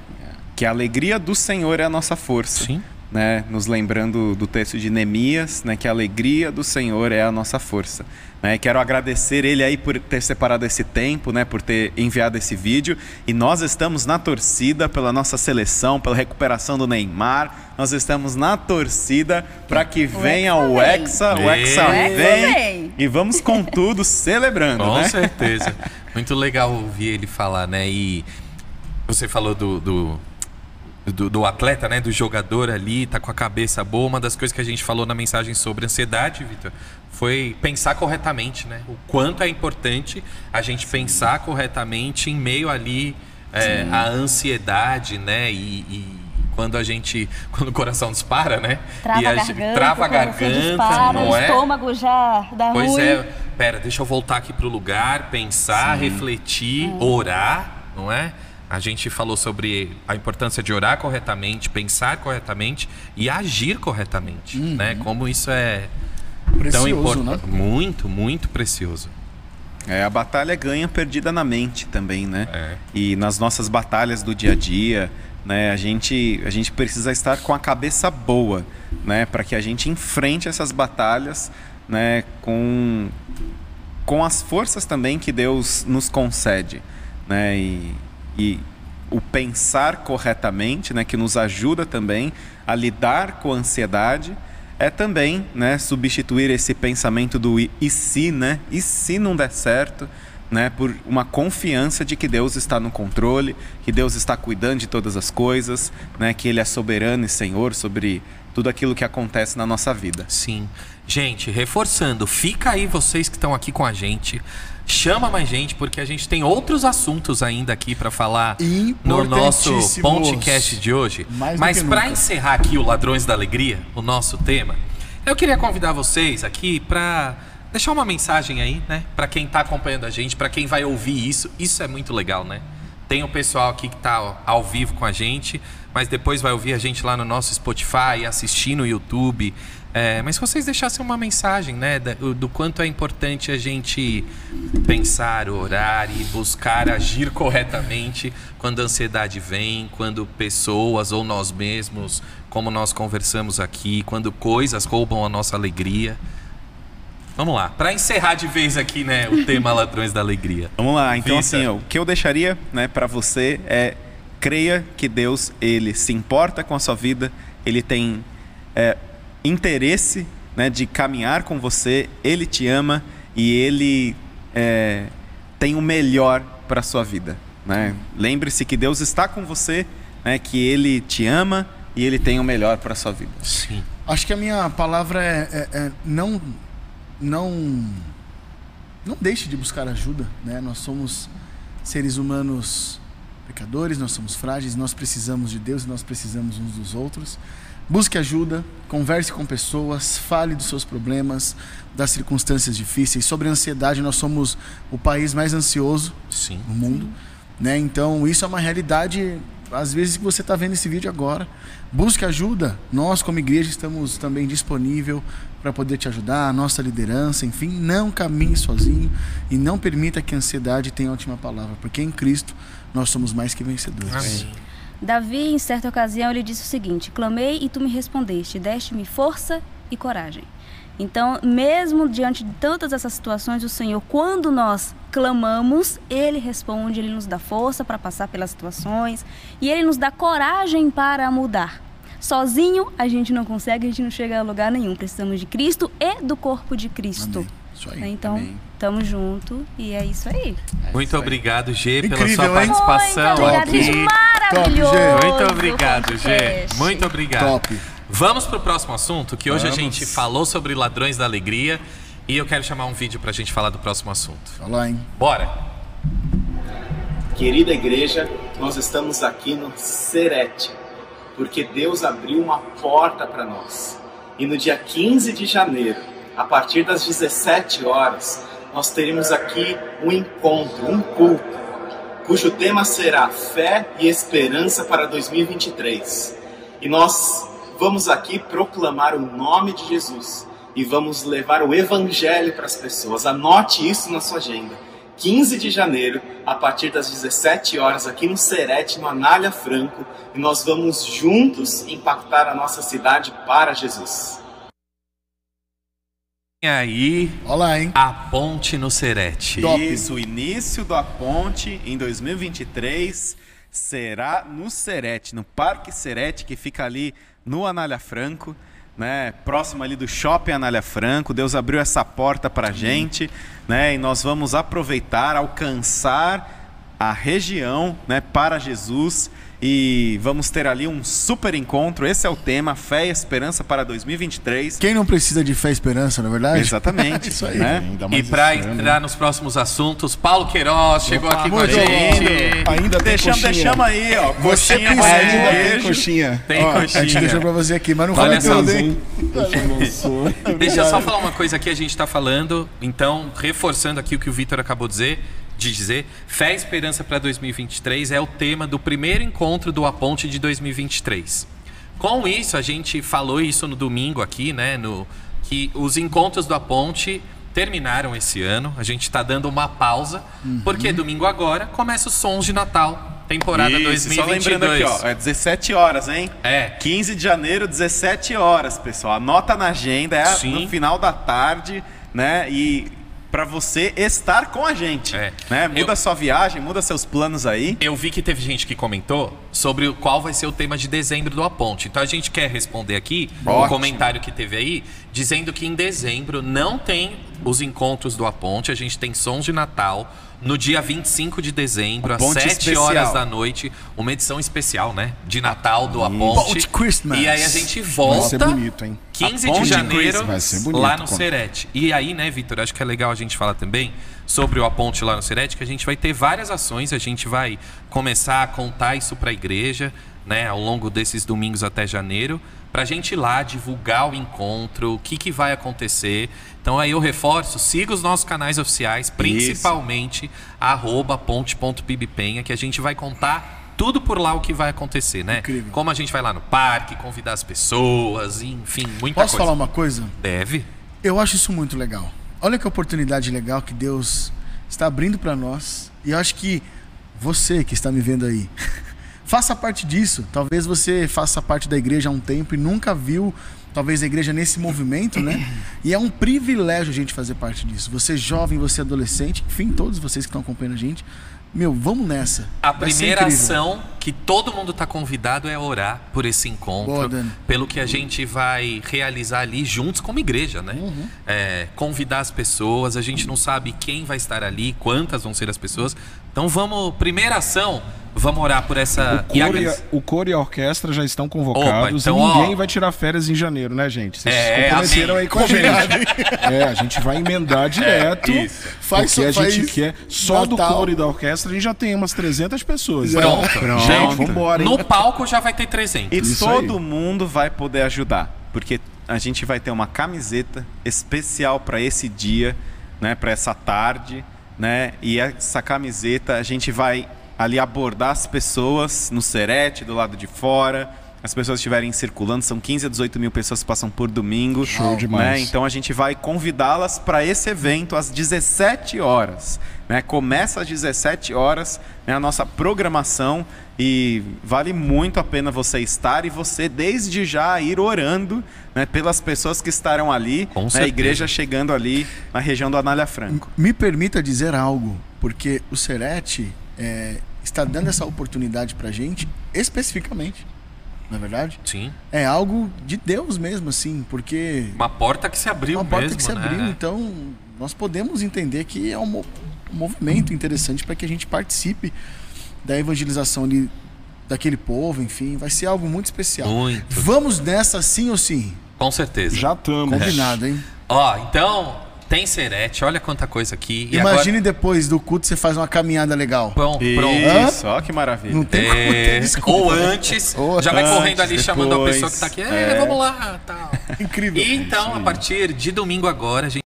que a alegria do Senhor é a nossa força Sim. Né, nos lembrando do texto de Neemias, né, que a alegria do Senhor é a nossa força. Né, quero agradecer ele aí por ter separado esse tempo, né, por ter enviado esse vídeo. E nós estamos na torcida pela nossa seleção, pela recuperação do Neymar. Nós estamos na torcida para que venha o Hexa, o Hexa Vem. O Hexa vem. vem. E vamos com tudo celebrando, Com né? certeza. Muito legal ouvir ele falar, né? E você falou do, do, do, do atleta, né? Do jogador ali, tá com a cabeça boa. Uma das coisas que a gente falou na mensagem sobre ansiedade, Vitor, foi pensar corretamente, né? O quanto é importante a gente pensar corretamente em meio ali é, à ansiedade, né? E, e quando a gente. Quando o coração dispara, né? Trava e a gente- garganta, trava a garganta, dispara, não o é? estômago já dá Pois ruim. é, pera, deixa eu voltar aqui pro lugar, pensar, refletir, orar, não é? A gente falou sobre a importância de orar corretamente, pensar corretamente e agir corretamente, né? Como isso é tão Precioso, importante, né? muito, muito precioso. É, a batalha ganha perdida na mente também, né? É. E nas nossas batalhas do dia a dia, né, a gente, a gente precisa estar com a cabeça boa, né, para que a gente enfrente essas batalhas, né, com com as forças também que Deus nos concede, né? E, e o pensar corretamente, né, que nos ajuda também a lidar com a ansiedade, é também, né, substituir esse pensamento do e, e se, né? E se não der certo, né, por uma confiança de que Deus está no controle, que Deus está cuidando de todas as coisas, né, que Ele é soberano e Senhor sobre tudo aquilo que acontece na nossa vida. Sim. Gente, reforçando, fica aí vocês que estão aqui com a gente. Chama mais gente, porque a gente tem outros assuntos ainda aqui para falar no nosso podcast de hoje. Mais Mas para encerrar aqui o Ladrões da Alegria, o nosso tema, eu queria convidar vocês aqui para deixar uma mensagem aí, né? Para quem tá acompanhando a gente, para quem vai ouvir isso. Isso é muito legal, né? Tem o pessoal aqui que tá ao vivo com a gente, mas depois vai ouvir a gente lá no nosso Spotify, assistir no YouTube. É, mas se vocês deixassem uma mensagem, né, da- do quanto é importante a gente pensar, orar e buscar agir corretamente quando a ansiedade vem, quando pessoas ou nós mesmos, como nós conversamos aqui, quando coisas roubam a nossa alegria. Vamos lá, para encerrar de vez aqui, né, o tema Ladrões da Alegria. Vamos lá, então Vitor. assim, ó, o que eu deixaria, né, para você é creia que Deus ele se importa com a sua vida, ele tem é, interesse, né, de caminhar com você, ele te ama e ele é, tem o melhor para sua vida, né? Lembre-se que Deus está com você, né, que ele te ama e ele tem o melhor para sua vida. Sim. Acho que a minha palavra é, é- é não, não, não deixe de buscar ajuda, né? Nós somos seres humanos pecadores, nós somos frágeis, nós precisamos de Deus e nós precisamos uns dos outros. Busque ajuda, converse com pessoas, fale dos seus problemas, das circunstâncias difíceis. Sobre a ansiedade, nós somos o país mais ansioso Sim. no mundo, né? Então isso é uma realidade. Às vezes que você está vendo esse vídeo agora, busque ajuda. Nós como igreja estamos também disponível para poder te ajudar, a nossa liderança, enfim, não caminhe sozinho e não permita que a ansiedade tenha a última palavra, porque em Cristo nós somos mais que vencedores. Amém. Davi, em certa ocasião, ele disse o seguinte: Clamei e tu me respondeste, deste-me força e coragem. Então, mesmo diante de tantas essas situações, o Senhor, quando nós clamamos, Ele responde, Ele nos dá força para passar pelas situações e Ele nos dá coragem para mudar. Sozinho a gente não consegue, a gente não chega a lugar nenhum. Precisamos de Cristo e do corpo de Cristo. Amém. Isso aí. Né? Então, Amém. Tamo junto e é isso aí. Muito obrigado, G, pela sua hein? participação Muito obrigada, aqui. Maravilhoso. Top, Muito obrigado, G. Muito obrigado. Top. Vamos pro próximo assunto, que hoje a Vamos. gente falou sobre ladrões da alegria e eu quero chamar um vídeo pra gente falar do próximo assunto. Lá, hein? Bora! Querida igreja, nós estamos aqui no Serete, porque Deus abriu uma porta para nós. E no dia 15 de janeiro, a partir das 17 horas, nós teremos aqui um encontro, um culto, cujo tema será Fé e Esperança para 2023. E nós vamos aqui proclamar o nome de Jesus e vamos levar o evangelho para as pessoas. Anote isso na sua agenda. 15 de janeiro, a partir das 17 horas, aqui no Serete, no Anália Franco, e nós vamos juntos impactar a nossa cidade para Jesus. E aí, Olha lá, hein? a ponte no Serete. Top. Isso, o início da ponte em 2023 será no Serete, no Parque Serete, que fica ali no Anália Franco, né? Próximo ali do Shopping Anália Franco. Deus abriu essa porta pra gente, né? E nós vamos aproveitar, alcançar a região, né, para Jesus e vamos ter ali um super encontro. Esse é o tema, fé e esperança para 2023. Quem não precisa de fé e esperança, não é verdade? Exatamente. Isso aí. Né? E ano. entrar nos próximos assuntos, Paulo Queiroz chegou Opa, aqui com a gente. Ainda tem Deixamos, coxinha. deixamos aí, ó. Você Coxinha, precisa de ainda tem coxinha. Tem Ó, A gente coxinha. deixou pra você aqui, mas não Olha fala só, tudo, hein? Deixa eu só falar uma coisa aqui, a gente está falando, então, reforçando aqui o que o Vitor acabou de dizer, de dizer, Fé e Esperança para 2023 é o tema do primeiro encontro do Aponte de 2023. Com isso, a gente falou isso no domingo aqui, né, no, que os encontros do Aponte terminaram esse ano, a gente está dando uma pausa, porque domingo agora começa os Sons de Natal, temporada Isso, 2022. Só lembrando aqui, ó, é 17 horas, hein? É. 15 de janeiro, 17 horas, pessoal. Anota na agenda, é Sim. no final da tarde, né? E pra você estar com a gente, É. né? Muda Eu- sua viagem, muda seus planos aí. Eu vi que teve gente que comentou sobre o- qual vai ser o tema de dezembro do Aponte. Então a gente quer responder aqui o comentário que teve aí, dizendo que em dezembro não tem os encontros do Aponte, a gente tem sons de Natal no dia 25 de dezembro, às Ponte 7 especial. horas da noite, uma edição especial, né? De Natal do A Ponte. Ponte Christmas. E aí a gente Vai volta. ser bonito, hein? 15 A de janeiro, bonito, lá no Serete. E aí, né, Vitor, acho que é legal a gente falar também sobre o Aponte lá no Serete, que a gente vai ter várias ações, a gente vai começar a contar isso para a igreja, né, ao longo desses domingos até janeiro, para a gente ir lá divulgar o encontro, o que, que vai acontecer. Então aí eu reforço, siga os nossos canais oficiais, principalmente arroba ponte.pibpenha, que a gente vai contar tudo por lá o que vai acontecer, né? Incrível. Como a gente vai lá no parque, convidar as pessoas, enfim, muita Posso coisa. falar uma coisa? Deve. Eu acho isso muito legal. Olha que oportunidade legal que Deus está abrindo para nós. E eu acho que você que está me vendo aí, faça parte disso. Talvez você faça parte da igreja há um tempo e nunca viu, talvez, a igreja nesse movimento, né? E é um privilégio a gente fazer parte disso. Você jovem, você adolescente, enfim, todos vocês que estão acompanhando a gente. Meu, vamos nessa. A Vai primeira ação que todo mundo está convidado é orar por esse encontro, Boa, pelo que a gente vai realizar ali juntos como igreja, né? Uhum. É, convidar as pessoas, a gente não sabe quem vai estar ali, quantas vão ser as pessoas. Então vamos, primeira ação, vamos orar por essa. O coro, e a, o coro e a orquestra já estão convocados Opa, então, e ninguém ó. vai tirar férias em janeiro, né, gente? Vocês É, se comprometiram amém. aí com a gente. É, a gente vai emendar direto. isso. Faz- porque a faz gente quer. Só do Natal. coro e da orquestra a gente já tem umas 300 pessoas. Pronto. Gente, vambora, hein? No palco já vai ter 300. E Isso todo aí. mundo vai poder ajudar, porque a gente vai ter uma camiseta especial para esse dia, né, para essa tarde, né? E essa camiseta a gente vai ali abordar as pessoas no Serete, do lado de fora. As pessoas estiverem circulando, são 15 a 18 mil pessoas que passam por domingo. Show demais. né? Então a gente vai convidá-las para esse evento às 17 horas. Né? Começa às 17 horas né, a nossa programação e vale muito a pena você estar e você desde já ir orando né, pelas pessoas que estarão ali, Com né, a igreja chegando ali na região do Anália Franco. Me permita dizer algo, porque o Serete é, está dando essa oportunidade pra gente especificamente. Não é verdade? Sim. É algo de Deus mesmo, assim, porque Uma porta que se abriu uma porta mesmo, que se né? abriu, então nós podemos entender que é um, um movimento interessante para que a gente participe da evangelização ali daquele povo, enfim, vai ser algo muito especial. Muito. Vamos nessa sim ou sim? Com certeza. Já estamos. Combinado, hein? Ó, então, tem serete, olha quanta coisa aqui. E Imagine depois do culto você faz uma caminhada legal. agora, pronto, pronto. Isso, ó que maravilha. Não tem como É, ter desculpa. ou antes, Ou já vai antes, correndo ali chamando a depois, pessoa que tá aqui, é. é, vamos lá, tal. Incrível. E então, a partir de domingo agora, a gente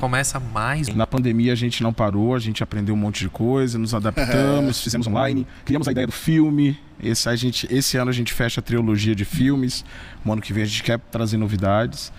começa mais um. Na pandemia a gente não parou, a gente aprendeu um monte de coisa, nos adaptamos, fizemos online, criamos a ideia do filme. Esse, a gente, esse ano a gente fecha a trilogia de filmes. O ano que vem a gente quer trazer novidades.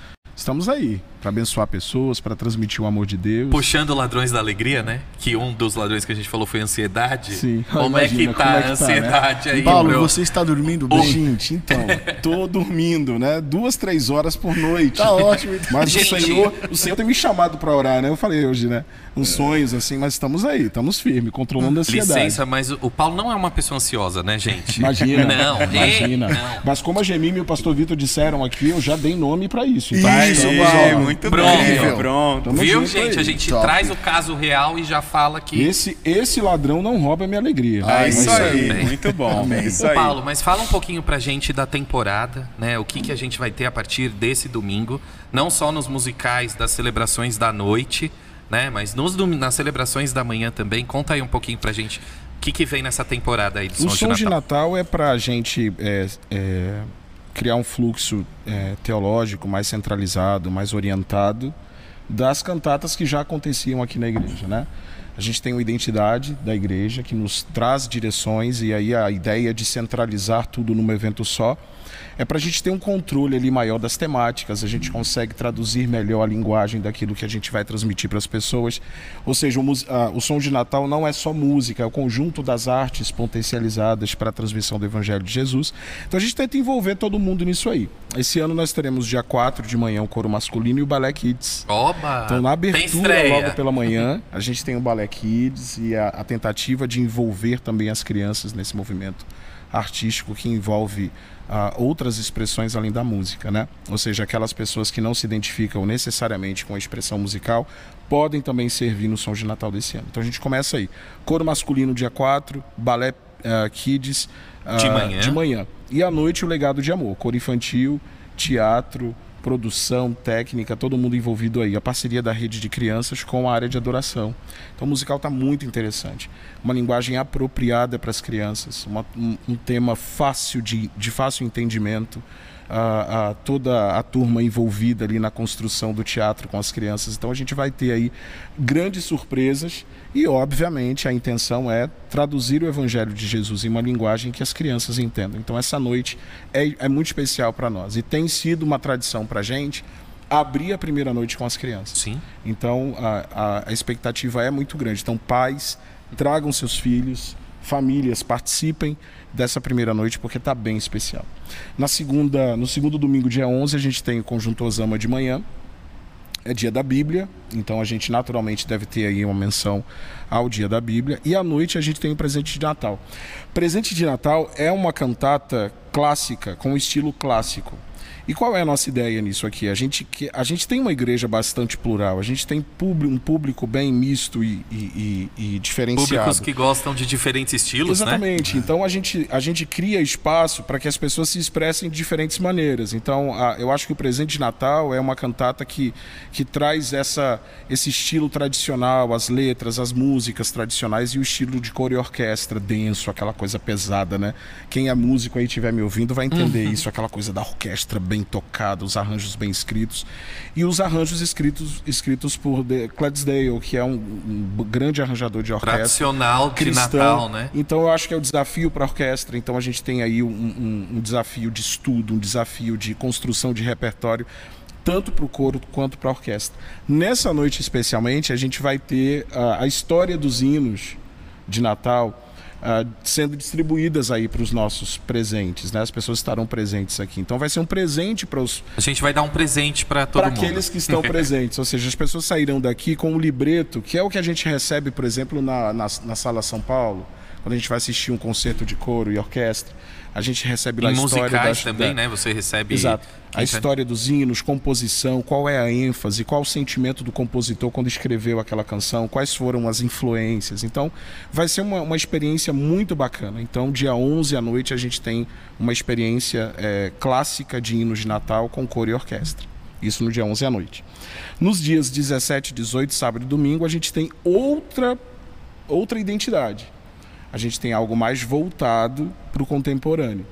Estamos aí para abençoar pessoas, para transmitir o amor de Deus. puxando ladrões da alegria, né? Que um dos ladrões que a gente falou foi ansiedade. Sim. Como é que Imagina, tá como é a que tá, né? ansiedade aí, Paulo, bro? você está dormindo bem? Gente, então, tô dormindo, né? Duas, três horas por noite. Tá ótimo. então. Mas Gente. o Senhor, o Senhor tem me chamado para orar, né? Eu falei hoje, né? Uns sonhos assim, mas estamos aí, estamos firmes, controlando a ansiedade. Licença, mas o Paulo não é uma pessoa ansiosa, né, gente? Imagina. Não, imagina. ei, não. Mas como a Gemima e o pastor Vitor disseram aqui, eu já dei nome para isso. Então, Isso, Paulo. muito Pronto. bem, pronto. Tamo Viu, gente? aí. A gente Top. traz o caso real e já fala que. Esse, esse ladrão não rouba a minha alegria. É isso Isso aí, aí. muito bom. Amém. Isso Ô. Paulo, mas fala um pouquinho pra gente da temporada, né? O que, que a gente vai ter a partir desse domingo, não só nos musicais das celebrações da noite, né? Mas nos nas celebrações da manhã também. Conta aí um pouquinho pra gente o que, que vem nessa temporada aí do O Som, som de Natal. é para a gente é, é, criar um fluxo é, teológico mais centralizado, mais orientado das cantatas que já aconteciam aqui na igreja, né? A gente tem uma identidade da igreja que nos traz direções e aí a ideia de centralizar tudo num evento só é para a gente ter um controle ali maior das temáticas, a gente consegue traduzir melhor a linguagem daquilo que a gente vai transmitir para as pessoas. Ou seja, o, ah, o som de Natal não é só música, é o conjunto das artes potencializadas para a transmissão do Evangelho de Jesus. Então a gente tenta envolver todo mundo nisso aí. Esse ano nós teremos dia 4 de manhã o coro masculino e o balé kids. Oba! Então, na abertura, logo pela manhã, a gente tem o Balé Kids e a, a tentativa de envolver também as crianças nesse movimento artístico que envolve uh, outras expressões além da música, né? Ou seja, aquelas pessoas que não se identificam necessariamente com a expressão musical podem também servir no som de Natal desse ano. Então a gente começa aí. Coro masculino dia 4, balé uh, kids uh, de, manhã. de manhã. E à noite o legado de amor, coro infantil, teatro, produção, técnica, todo mundo envolvido aí. A parceria da rede de crianças com a área de adoração. Então o musical está muito interessante. Uma linguagem apropriada para as crianças, uma, um, um, tema fácil de, de fácil entendimento. A, a, toda a turma envolvida ali na construção do teatro com as crianças. Então a gente vai ter aí grandes surpresas e, obviamente, a intenção é traduzir o Evangelho de Jesus em uma linguagem que as crianças entendam. Então, essa noite é, é muito especial para nós e tem sido uma tradição para a gente abrir a primeira noite com as crianças. Sim. Então, a, a, a expectativa é muito grande. Então, pais, tragam seus filhos, famílias, participem dessa primeira noite porque está bem especial. Na segunda, no segundo domingo, dia 11, a gente tem o Conjunto Osama de manhã é dia da Bíblia, então a gente naturalmente deve ter aí uma menção ao dia da Bíblia. E à noite a gente tem o presente de Natal. Presente de Natal é uma cantata clássica, com estilo clássico. E qual é a nossa ideia nisso aqui? A gente, a gente tem uma igreja bastante plural, a gente tem um público bem misto e, e, e, e diferenciado. Públicos que gostam de diferentes estilos, né? Exatamente. Né? Então a gente, a gente cria espaço para que as pessoas se expressem de diferentes maneiras. Então a, eu acho que o Presente de Natal é uma cantata que, que traz essa, esse estilo tradicional, as letras, as músicas tradicionais e o estilo de coro e orquestra denso, aquela coisa pesada, né? Quem é músico aí estiver me ouvindo vai entender uhum. isso, aquela coisa da orquestra bem tocada, os arranjos bem escritos. E os arranjos escritos, escritos por Clydesdale, que é um, um grande arranjador de orquestra. Tradicional de cristão. Natal, né? Então eu acho que é o desafio para a orquestra. Então a gente tem aí um, um, um desafio de estudo, um desafio de construção de repertório tanto para o coro quanto para a orquestra. Nessa noite, especialmente, a gente vai ter uh, a história dos hinos de Natal uh, sendo distribuídas aí para os nossos presentes, né? As pessoas estarão presentes aqui. Então vai ser um presente para os. A gente vai dar um presente para todo mundo. Para aqueles que estão presentes, ou seja, as pessoas sairão daqui com um libreto, que é o que a gente recebe, por exemplo, na, na, na Sala São Paulo, quando a gente vai assistir um concerto de coro e orquestra a gente recebe lá a história musicais da, também, da... né? Você recebe Exato. A história dos hinos, composição, qual é a ênfase, qual o sentimento do compositor quando escreveu aquela canção, quais foram as influências. Então, vai ser uma, uma experiência muito bacana. Então, dia 11 à noite, a gente tem uma experiência é, clássica de hinos de Natal com coro e orquestra. Isso no dia 11 à noite. Nos dias 17, 18, sábado e domingo, a gente tem outra, outra identidade a gente tem algo mais voltado para o contemporâneo.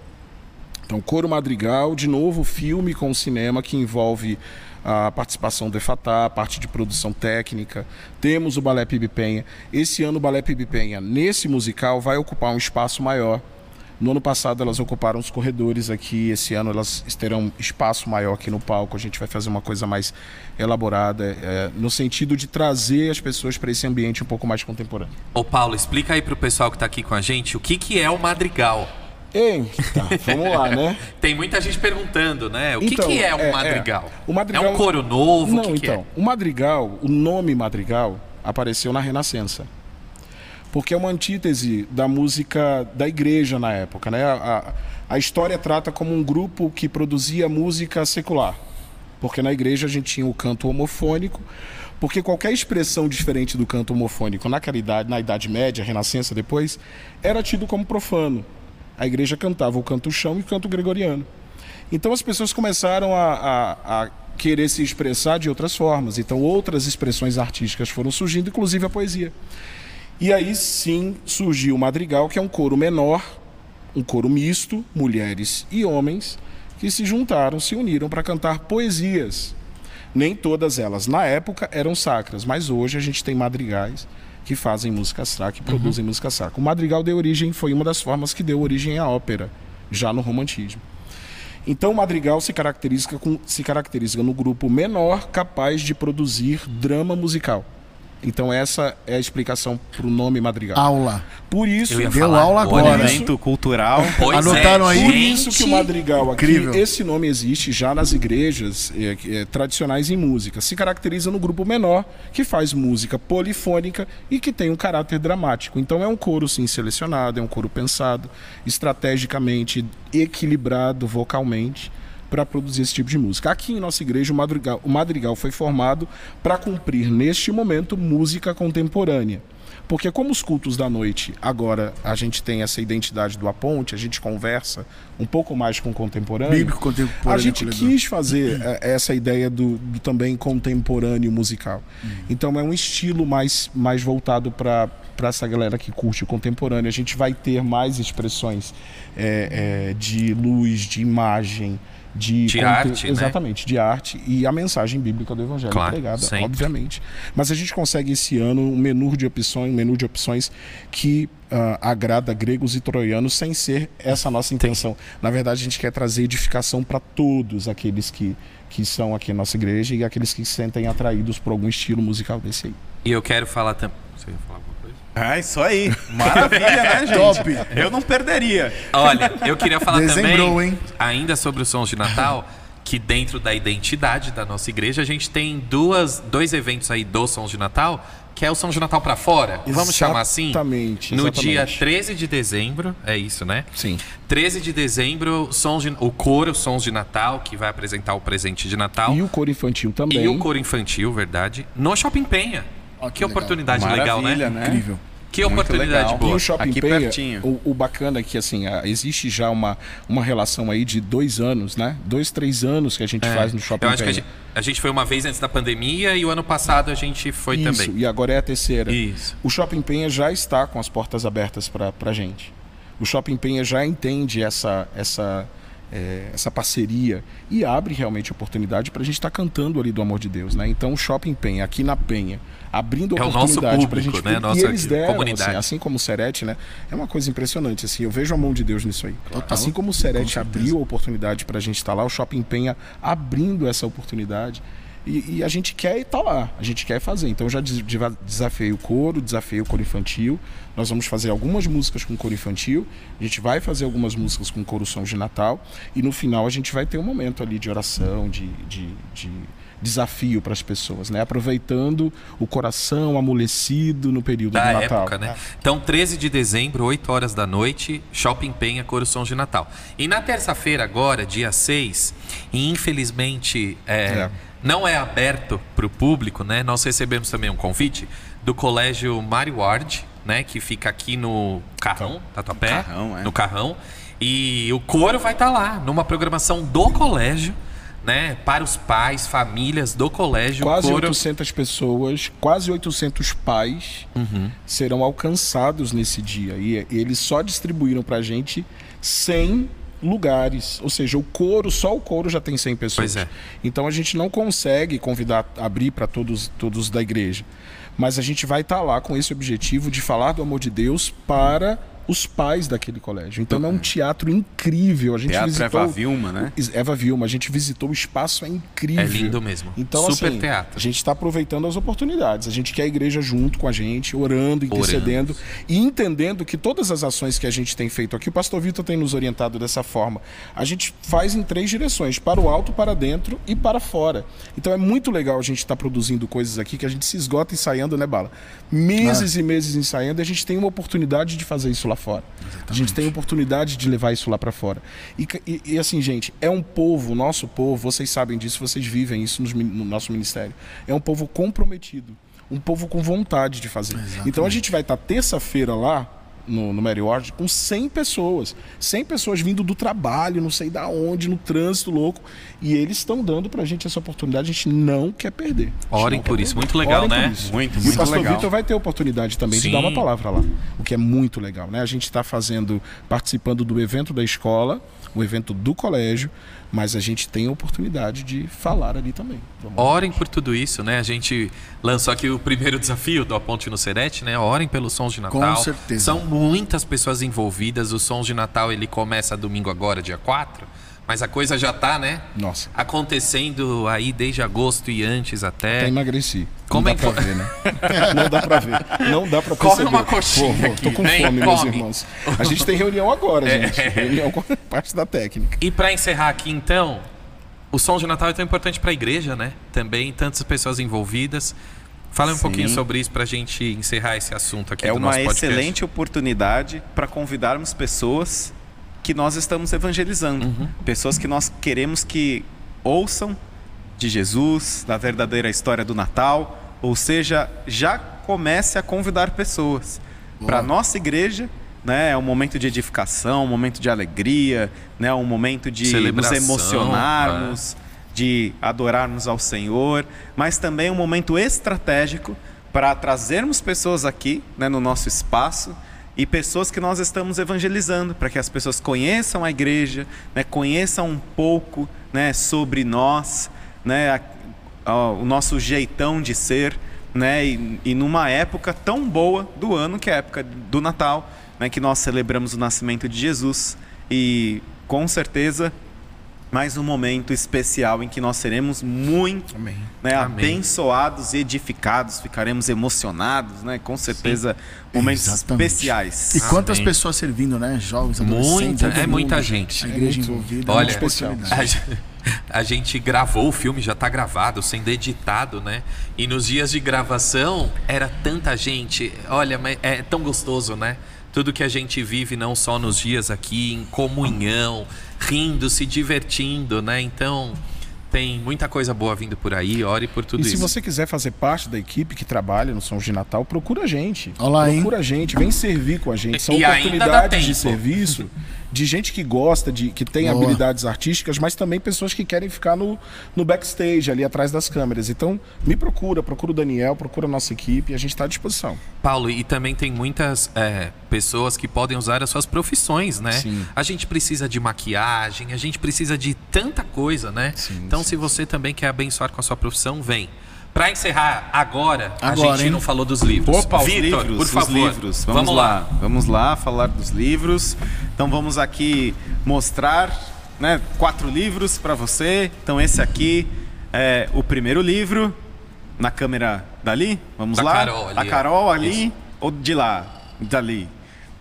Então, Coro Madrigal, de novo, filme com cinema que envolve a participação do EFATA, a parte de produção técnica. Temos o Balé Pibipenha. Esse ano o Balé Pibipenha, nesse musical, vai ocupar um espaço maior no ano passado elas ocuparam os corredores aqui, esse ano elas terão espaço maior aqui no palco. A gente vai fazer uma coisa mais elaborada, é, no sentido de trazer as pessoas para esse ambiente um pouco mais contemporâneo. Ô Paulo, explica aí para o pessoal que está aqui com a gente o que, que é o madrigal. Ei, tá, vamos lá, né? Tem muita gente perguntando, né? O então, que, que, é um é, madrigal? É. O madrigal? É um coro novo? Não, que então. Que é? O madrigal, o nome madrigal, apareceu na Renascença porque é uma antítese da música da igreja na época. Né? A, a, história trata como um grupo que produzia música secular, porque na igreja a gente tinha o canto homofônico, porque qualquer expressão diferente do canto homofônico naquela idade, na Idade Média, Renascença depois, era tido como profano. A igreja cantava o canto chão e o canto gregoriano. Então as pessoas começaram a, a, a querer se expressar de outras formas. Então outras expressões artísticas foram surgindo, inclusive a poesia. E aí sim surgiu o madrigal, que é um coro menor, um coro misto, mulheres e homens, que se juntaram, se uniram para cantar poesias. Nem todas elas, na época, eram sacras, mas hoje a gente tem madrigais que fazem música sacra, que produzem uhum. música sacra. O madrigal deu origem, foi uma das formas que deu origem à ópera, já no romantismo. Então, o madrigal se caracteriza, com, se caracteriza no grupo menor capaz de produzir drama musical. Então essa é a explicação para o nome madrigal. Aula. Por isso, Eu ia Deu aula agora? Evento cultural. Pois Anotaram é, aí? Por isso que o madrigal aqui, Incrível. esse nome existe já nas igrejas é, é, tradicionais em música. Se caracteriza no grupo menor, que faz música polifônica e que tem um caráter dramático. Então é um coro sim selecionado, é um coro pensado, estrategicamente equilibrado vocalmente para produzir esse tipo de música. Aqui em nossa igreja, o madrigal, o madrigal foi formado para cumprir, neste momento, música contemporânea. Porque como os cultos da noite, agora a gente tem essa identidade do Aponte, a gente conversa um pouco mais com o contemporâneo. Bíblico contemporâneo. A gente acolhedor. quis fazer eh, essa ideia do, do também contemporâneo musical. Então é um estilo mais, mais voltado para essa galera que curte o contemporâneo. A gente vai ter mais expressões eh, eh, de luz, de imagem, de, De arte, né? Exatamente, de arte e a mensagem bíblica do Evangelho Claro, pregada, obviamente. Mas a gente consegue esse ano um menu de opções, um menu de opções que ah, agrada gregos e troianos sem ser essa a nossa intenção. Na verdade, a gente quer trazer edificação para todos aqueles que, que são aqui na nossa igreja e aqueles que se sentem atraídos por algum estilo musical desse aí. E eu quero falar também. Você ia falar alguma coisa? Ah, isso aí. Maravilha, né, gente? Top. Eu não perderia. Olha, eu queria falar Dezembrou, também, hein? ainda sobre os sons de Natal, que dentro da identidade da nossa igreja, a gente tem duas, dois eventos aí dos sons de Natal, que é o São de Natal para fora, vamos chamar assim? Exatamente, No exatamente. dia 13 de dezembro, é isso, né? Sim. 13 de dezembro, sons de, o coro Sons de Natal, que vai apresentar o presente de Natal. E o coro infantil também. E o coro infantil, verdade, no Shopping Penha. Ó, que que legal. oportunidade legal, né? Maravilha, né? Incrível. Que Muito oportunidade legal. boa. E o Shopping Aqui Penha, pertinho. o, o bacana é que assim, existe já uma, uma relação aí de dois anos, né? Dois, três anos que a gente É, faz no Shopping Eu acho que a gente, a gente foi uma vez antes da pandemia e o ano passado a gente foi Isso, também. e agora é a terceira. Isso. O Shopping Penha já está com as portas abertas para a gente. O Shopping Penha já entende essa, essa, é, essa parceria e abre realmente oportunidade para a gente estar cantando ali do amor de Deus, né? Então o Shopping Penha, aqui na Penha, abrindo É oportunidade para a gente... né? e Nossa eles deram, comunidade. assim, assim como o Serete, né? É uma coisa impressionante, assim, eu vejo a mão de Deus nisso aí. Assim como o Serete abriu a oportunidade para a gente estar lá, o Shopping Penha abrindo essa oportunidade. E, e a gente quer estar lá, a gente quer fazer. Então eu já des- desafiei o coro, desafiei o coro infantil. Nós vamos fazer algumas músicas com coro infantil, a gente vai fazer algumas músicas com coro sons de Natal. E no final a gente vai ter um momento ali de oração, de, de, de desafio para as pessoas, né? Aproveitando o coração amolecido no período da do Natal. época, né? Então, 13 de dezembro, 8 horas da noite, Shopping Penha, Coro Sons de Natal. E na terça-feira, agora, dia 6, e infelizmente é, É. não é aberto para o público, né? Nós recebemos também um convite do Colégio Mari Ward, né? Que fica aqui no Carrão, Tatuapé. Carrão, é. No Carrão. E o coro vai estar lá, numa programação do colégio, né? Para os pais, famílias do colégio. Quase coro... 800 pessoas, quase 800 pais Uhum. serão alcançados nesse dia. E eles só distribuíram pra gente 100 lugares. Ou seja, o coro, só o coro já tem 100 pessoas. É. Então a gente não consegue convidar, abrir para todos, todos da igreja. Mas a gente vai estar lá com esse objetivo de falar do amor de Deus para os pais daquele colégio. Então é um teatro incrível. A gente Teatro visitou Eva Vilma, né? Eva Vilma, a gente visitou o espaço, é incrível. É lindo mesmo. Então, Super assim, teatro. a gente está aproveitando as oportunidades. A gente quer a igreja junto com a gente, orando, intercedendo e entendendo que todas as ações que a gente tem feito aqui, o pastor Vitor tem nos orientado dessa forma. A gente faz em três direções: para o alto, para dentro e para fora. Então é muito legal a gente estar produzindo coisas aqui que a gente se esgota ensaiando, né, Bala? Meses Ah. e meses ensaiando e a gente tem uma oportunidade de fazer isso lá fora. A gente tem oportunidade de levar isso lá para fora. E, e- e assim, gente, é um povo, nosso povo, vocês sabem disso, vocês vivem isso min- no nosso ministério. É um povo comprometido, um povo com vontade de fazer. Então a gente vai estar terça-feira lá no, no Mary Ward com 100 pessoas. 100 pessoas vindo do trabalho, não sei da onde, no trânsito louco. E eles estão dando pra gente essa oportunidade, a gente não quer perder. Orem por isso, perder. muito legal, Orem né? isso. Muito, E o muito pastor legal. Vitor vai ter oportunidade também Sim. de dar uma palavra lá, o que é muito legal, né? A gente está fazendo, participando do evento da escola, o evento do colégio, mas a gente tem a oportunidade de falar ali também. Orem por tudo isso, né? A gente lançou aqui o primeiro desafio do A Ponte no Serete, né? Orem pelos sons de Natal. Com certeza. São muitas pessoas envolvidas. O Sons de Natal ele começa domingo agora, dia 4. Mas a coisa já tá, né? Nossa. Acontecendo aí desde agosto e antes até. Até emagreci. Como não é dá que pra ver, né? Não dá pra ver. Não dá pra Come perceber. uma coxinha Pô, pô, aqui, Tô com vem, fome, meus come. irmãos. A gente tem reunião agora, É. gente. Reunião com parte da técnica. E pra encerrar aqui, então, o som de Natal é tão importante pra igreja, né? Também, tantas pessoas envolvidas. Fala um Sim. pouquinho sobre isso pra gente encerrar esse assunto aqui É do uma nosso podcast. excelente oportunidade para convidarmos pessoas que nós estamos evangelizando. Uhum. Pessoas que nós queremos que ouçam de Jesus, da verdadeira história do Natal. Ou seja, já comece a convidar pessoas. Para a nossa igreja, né, é um momento de edificação, um momento de alegria, né, um momento de nos emocionarmos, de adorarmos ao Senhor, mas também um momento estratégico para trazermos pessoas aqui né, no nosso espaço e pessoas que nós estamos evangelizando, para que as pessoas conheçam a igreja, né, conheçam um pouco né, sobre nós, né, a- a- o nosso jeitão de ser, né, e, e numa época tão boa do ano, que é a época do Natal, né, que nós celebramos o nascimento de Jesus. E com certeza mais um momento especial em que nós seremos muito Amém. né, Amém. abençoados e edificados, ficaremos emocionados, né? Com certeza, momentos Exatamente. especiais. E quantas Amém. pessoas servindo, né? Jovens, adolescentes, Muita, é mundo, muita gente. A igreja muito- envolvida. Olha, oportunidade. A, a gente gravou o filme, já tá gravado, sendo editado, né? E nos dias de gravação era tanta gente. Olha, mas é tão gostoso, né? Tudo que a gente vive, não só nos dias aqui, em comunhão, rindo, se divertindo, né? Então, tem muita coisa boa vindo por aí. Ore por tudo E se isso. você quiser fazer parte da equipe que trabalha no São de Natal, procura a gente. Olá, hein? procura a gente, vem servir com a gente. São E ainda dá oportunidades de serviço de gente que gosta, de que tem Boa. habilidades artísticas, mas também pessoas que querem ficar no, no backstage, ali atrás das câmeras. Então, me procura, procura o Daniel, procura a nossa equipe e a gente está à disposição. Paulo, e também tem muitas é, pessoas que podem usar as suas profissões, né? Sim. A gente precisa de maquiagem, a gente precisa de tanta coisa, né? Sim, então, sim, se você também quer abençoar com a sua profissão, vem. Pra encerrar agora, a Agora, gente hein? não falou dos livros. Opa, os Vitor, livros, por favor. livros. Vamos, lá. Vamos lá falar dos livros. Então vamos aqui mostrar, né, quatro livros para você. Então esse aqui é o primeiro livro na câmera dali. Vamos Da lá. Carol ali, a. Carol ali Isso. ou de lá, dali.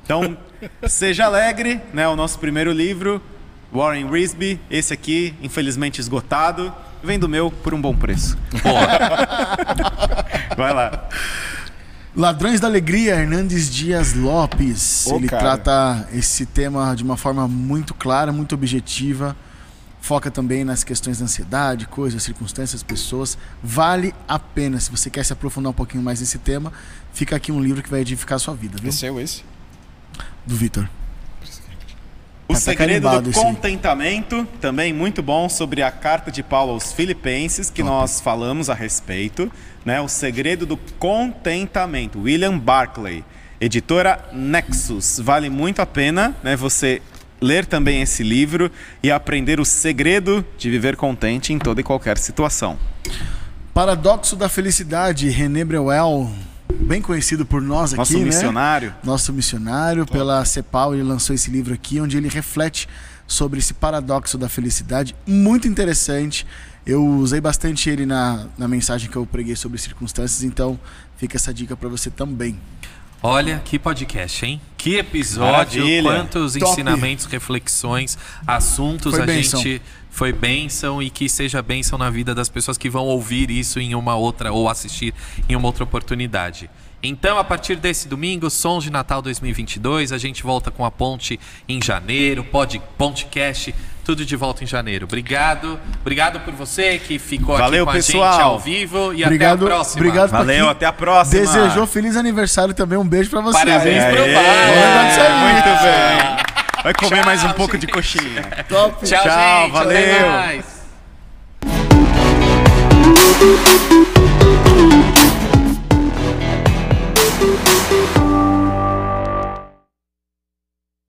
Então seja alegre, né? O nosso primeiro livro, Warren Risby. Esse aqui, infelizmente esgotado. Vem do meu por um bom preço. Vai lá. Ladrões da Alegria, Hernandes Dias Lopes. Ô, Ele cara. trata esse tema de uma forma muito clara, muito objetiva. Foca também nas questões da ansiedade, coisas, circunstâncias, pessoas. Vale a pena. Se você quer se aprofundar um pouquinho mais nesse tema, fica aqui um livro que vai edificar a sua vida, viu? Esse é o esse? Do Vitor. O Tá segredo carimbado do contentamento, também muito bom sobre a carta de Paulo aos Filipenses, que nós falamos a respeito. Né? O segredo do contentamento, William Barclay, editora Nexus. Vale muito a pena né, você ler também esse livro e aprender o segredo de viver contente em toda e qualquer situação. Paradoxo da Felicidade, René Breuel. Bem conhecido por nós aqui, Nosso né? missionário. nosso missionário, pela CEPAL, ele lançou esse livro aqui, onde ele reflete sobre esse paradoxo da felicidade, muito interessante. Eu usei bastante ele na, na mensagem que eu preguei sobre circunstâncias, então fica essa dica para você também. Olha, que podcast, hein? Que episódio, Maravilha. quantos Top. ensinamentos, reflexões, assuntos Foi a bênção. gente foi bênção e que seja bênção na vida das pessoas que vão ouvir isso em uma outra ou assistir em uma outra oportunidade. Então, a partir desse domingo, Sons de Natal 2022, a gente volta com a Ponte em janeiro, pod, Pontecast, tudo de volta em janeiro. Obrigado, obrigado por você que ficou Valeu, aqui com a pessoal. gente ao vivo e Obrigado, até a próxima. obrigado Valeu, até a próxima. Desejou feliz aniversário também, um beijo para você. Parabéns hein? pro isso aí. Muito bem. Vai comer Tchau, mais um pouco gente. de coxinha. Top. Tchau, Tchau, gente. valeu.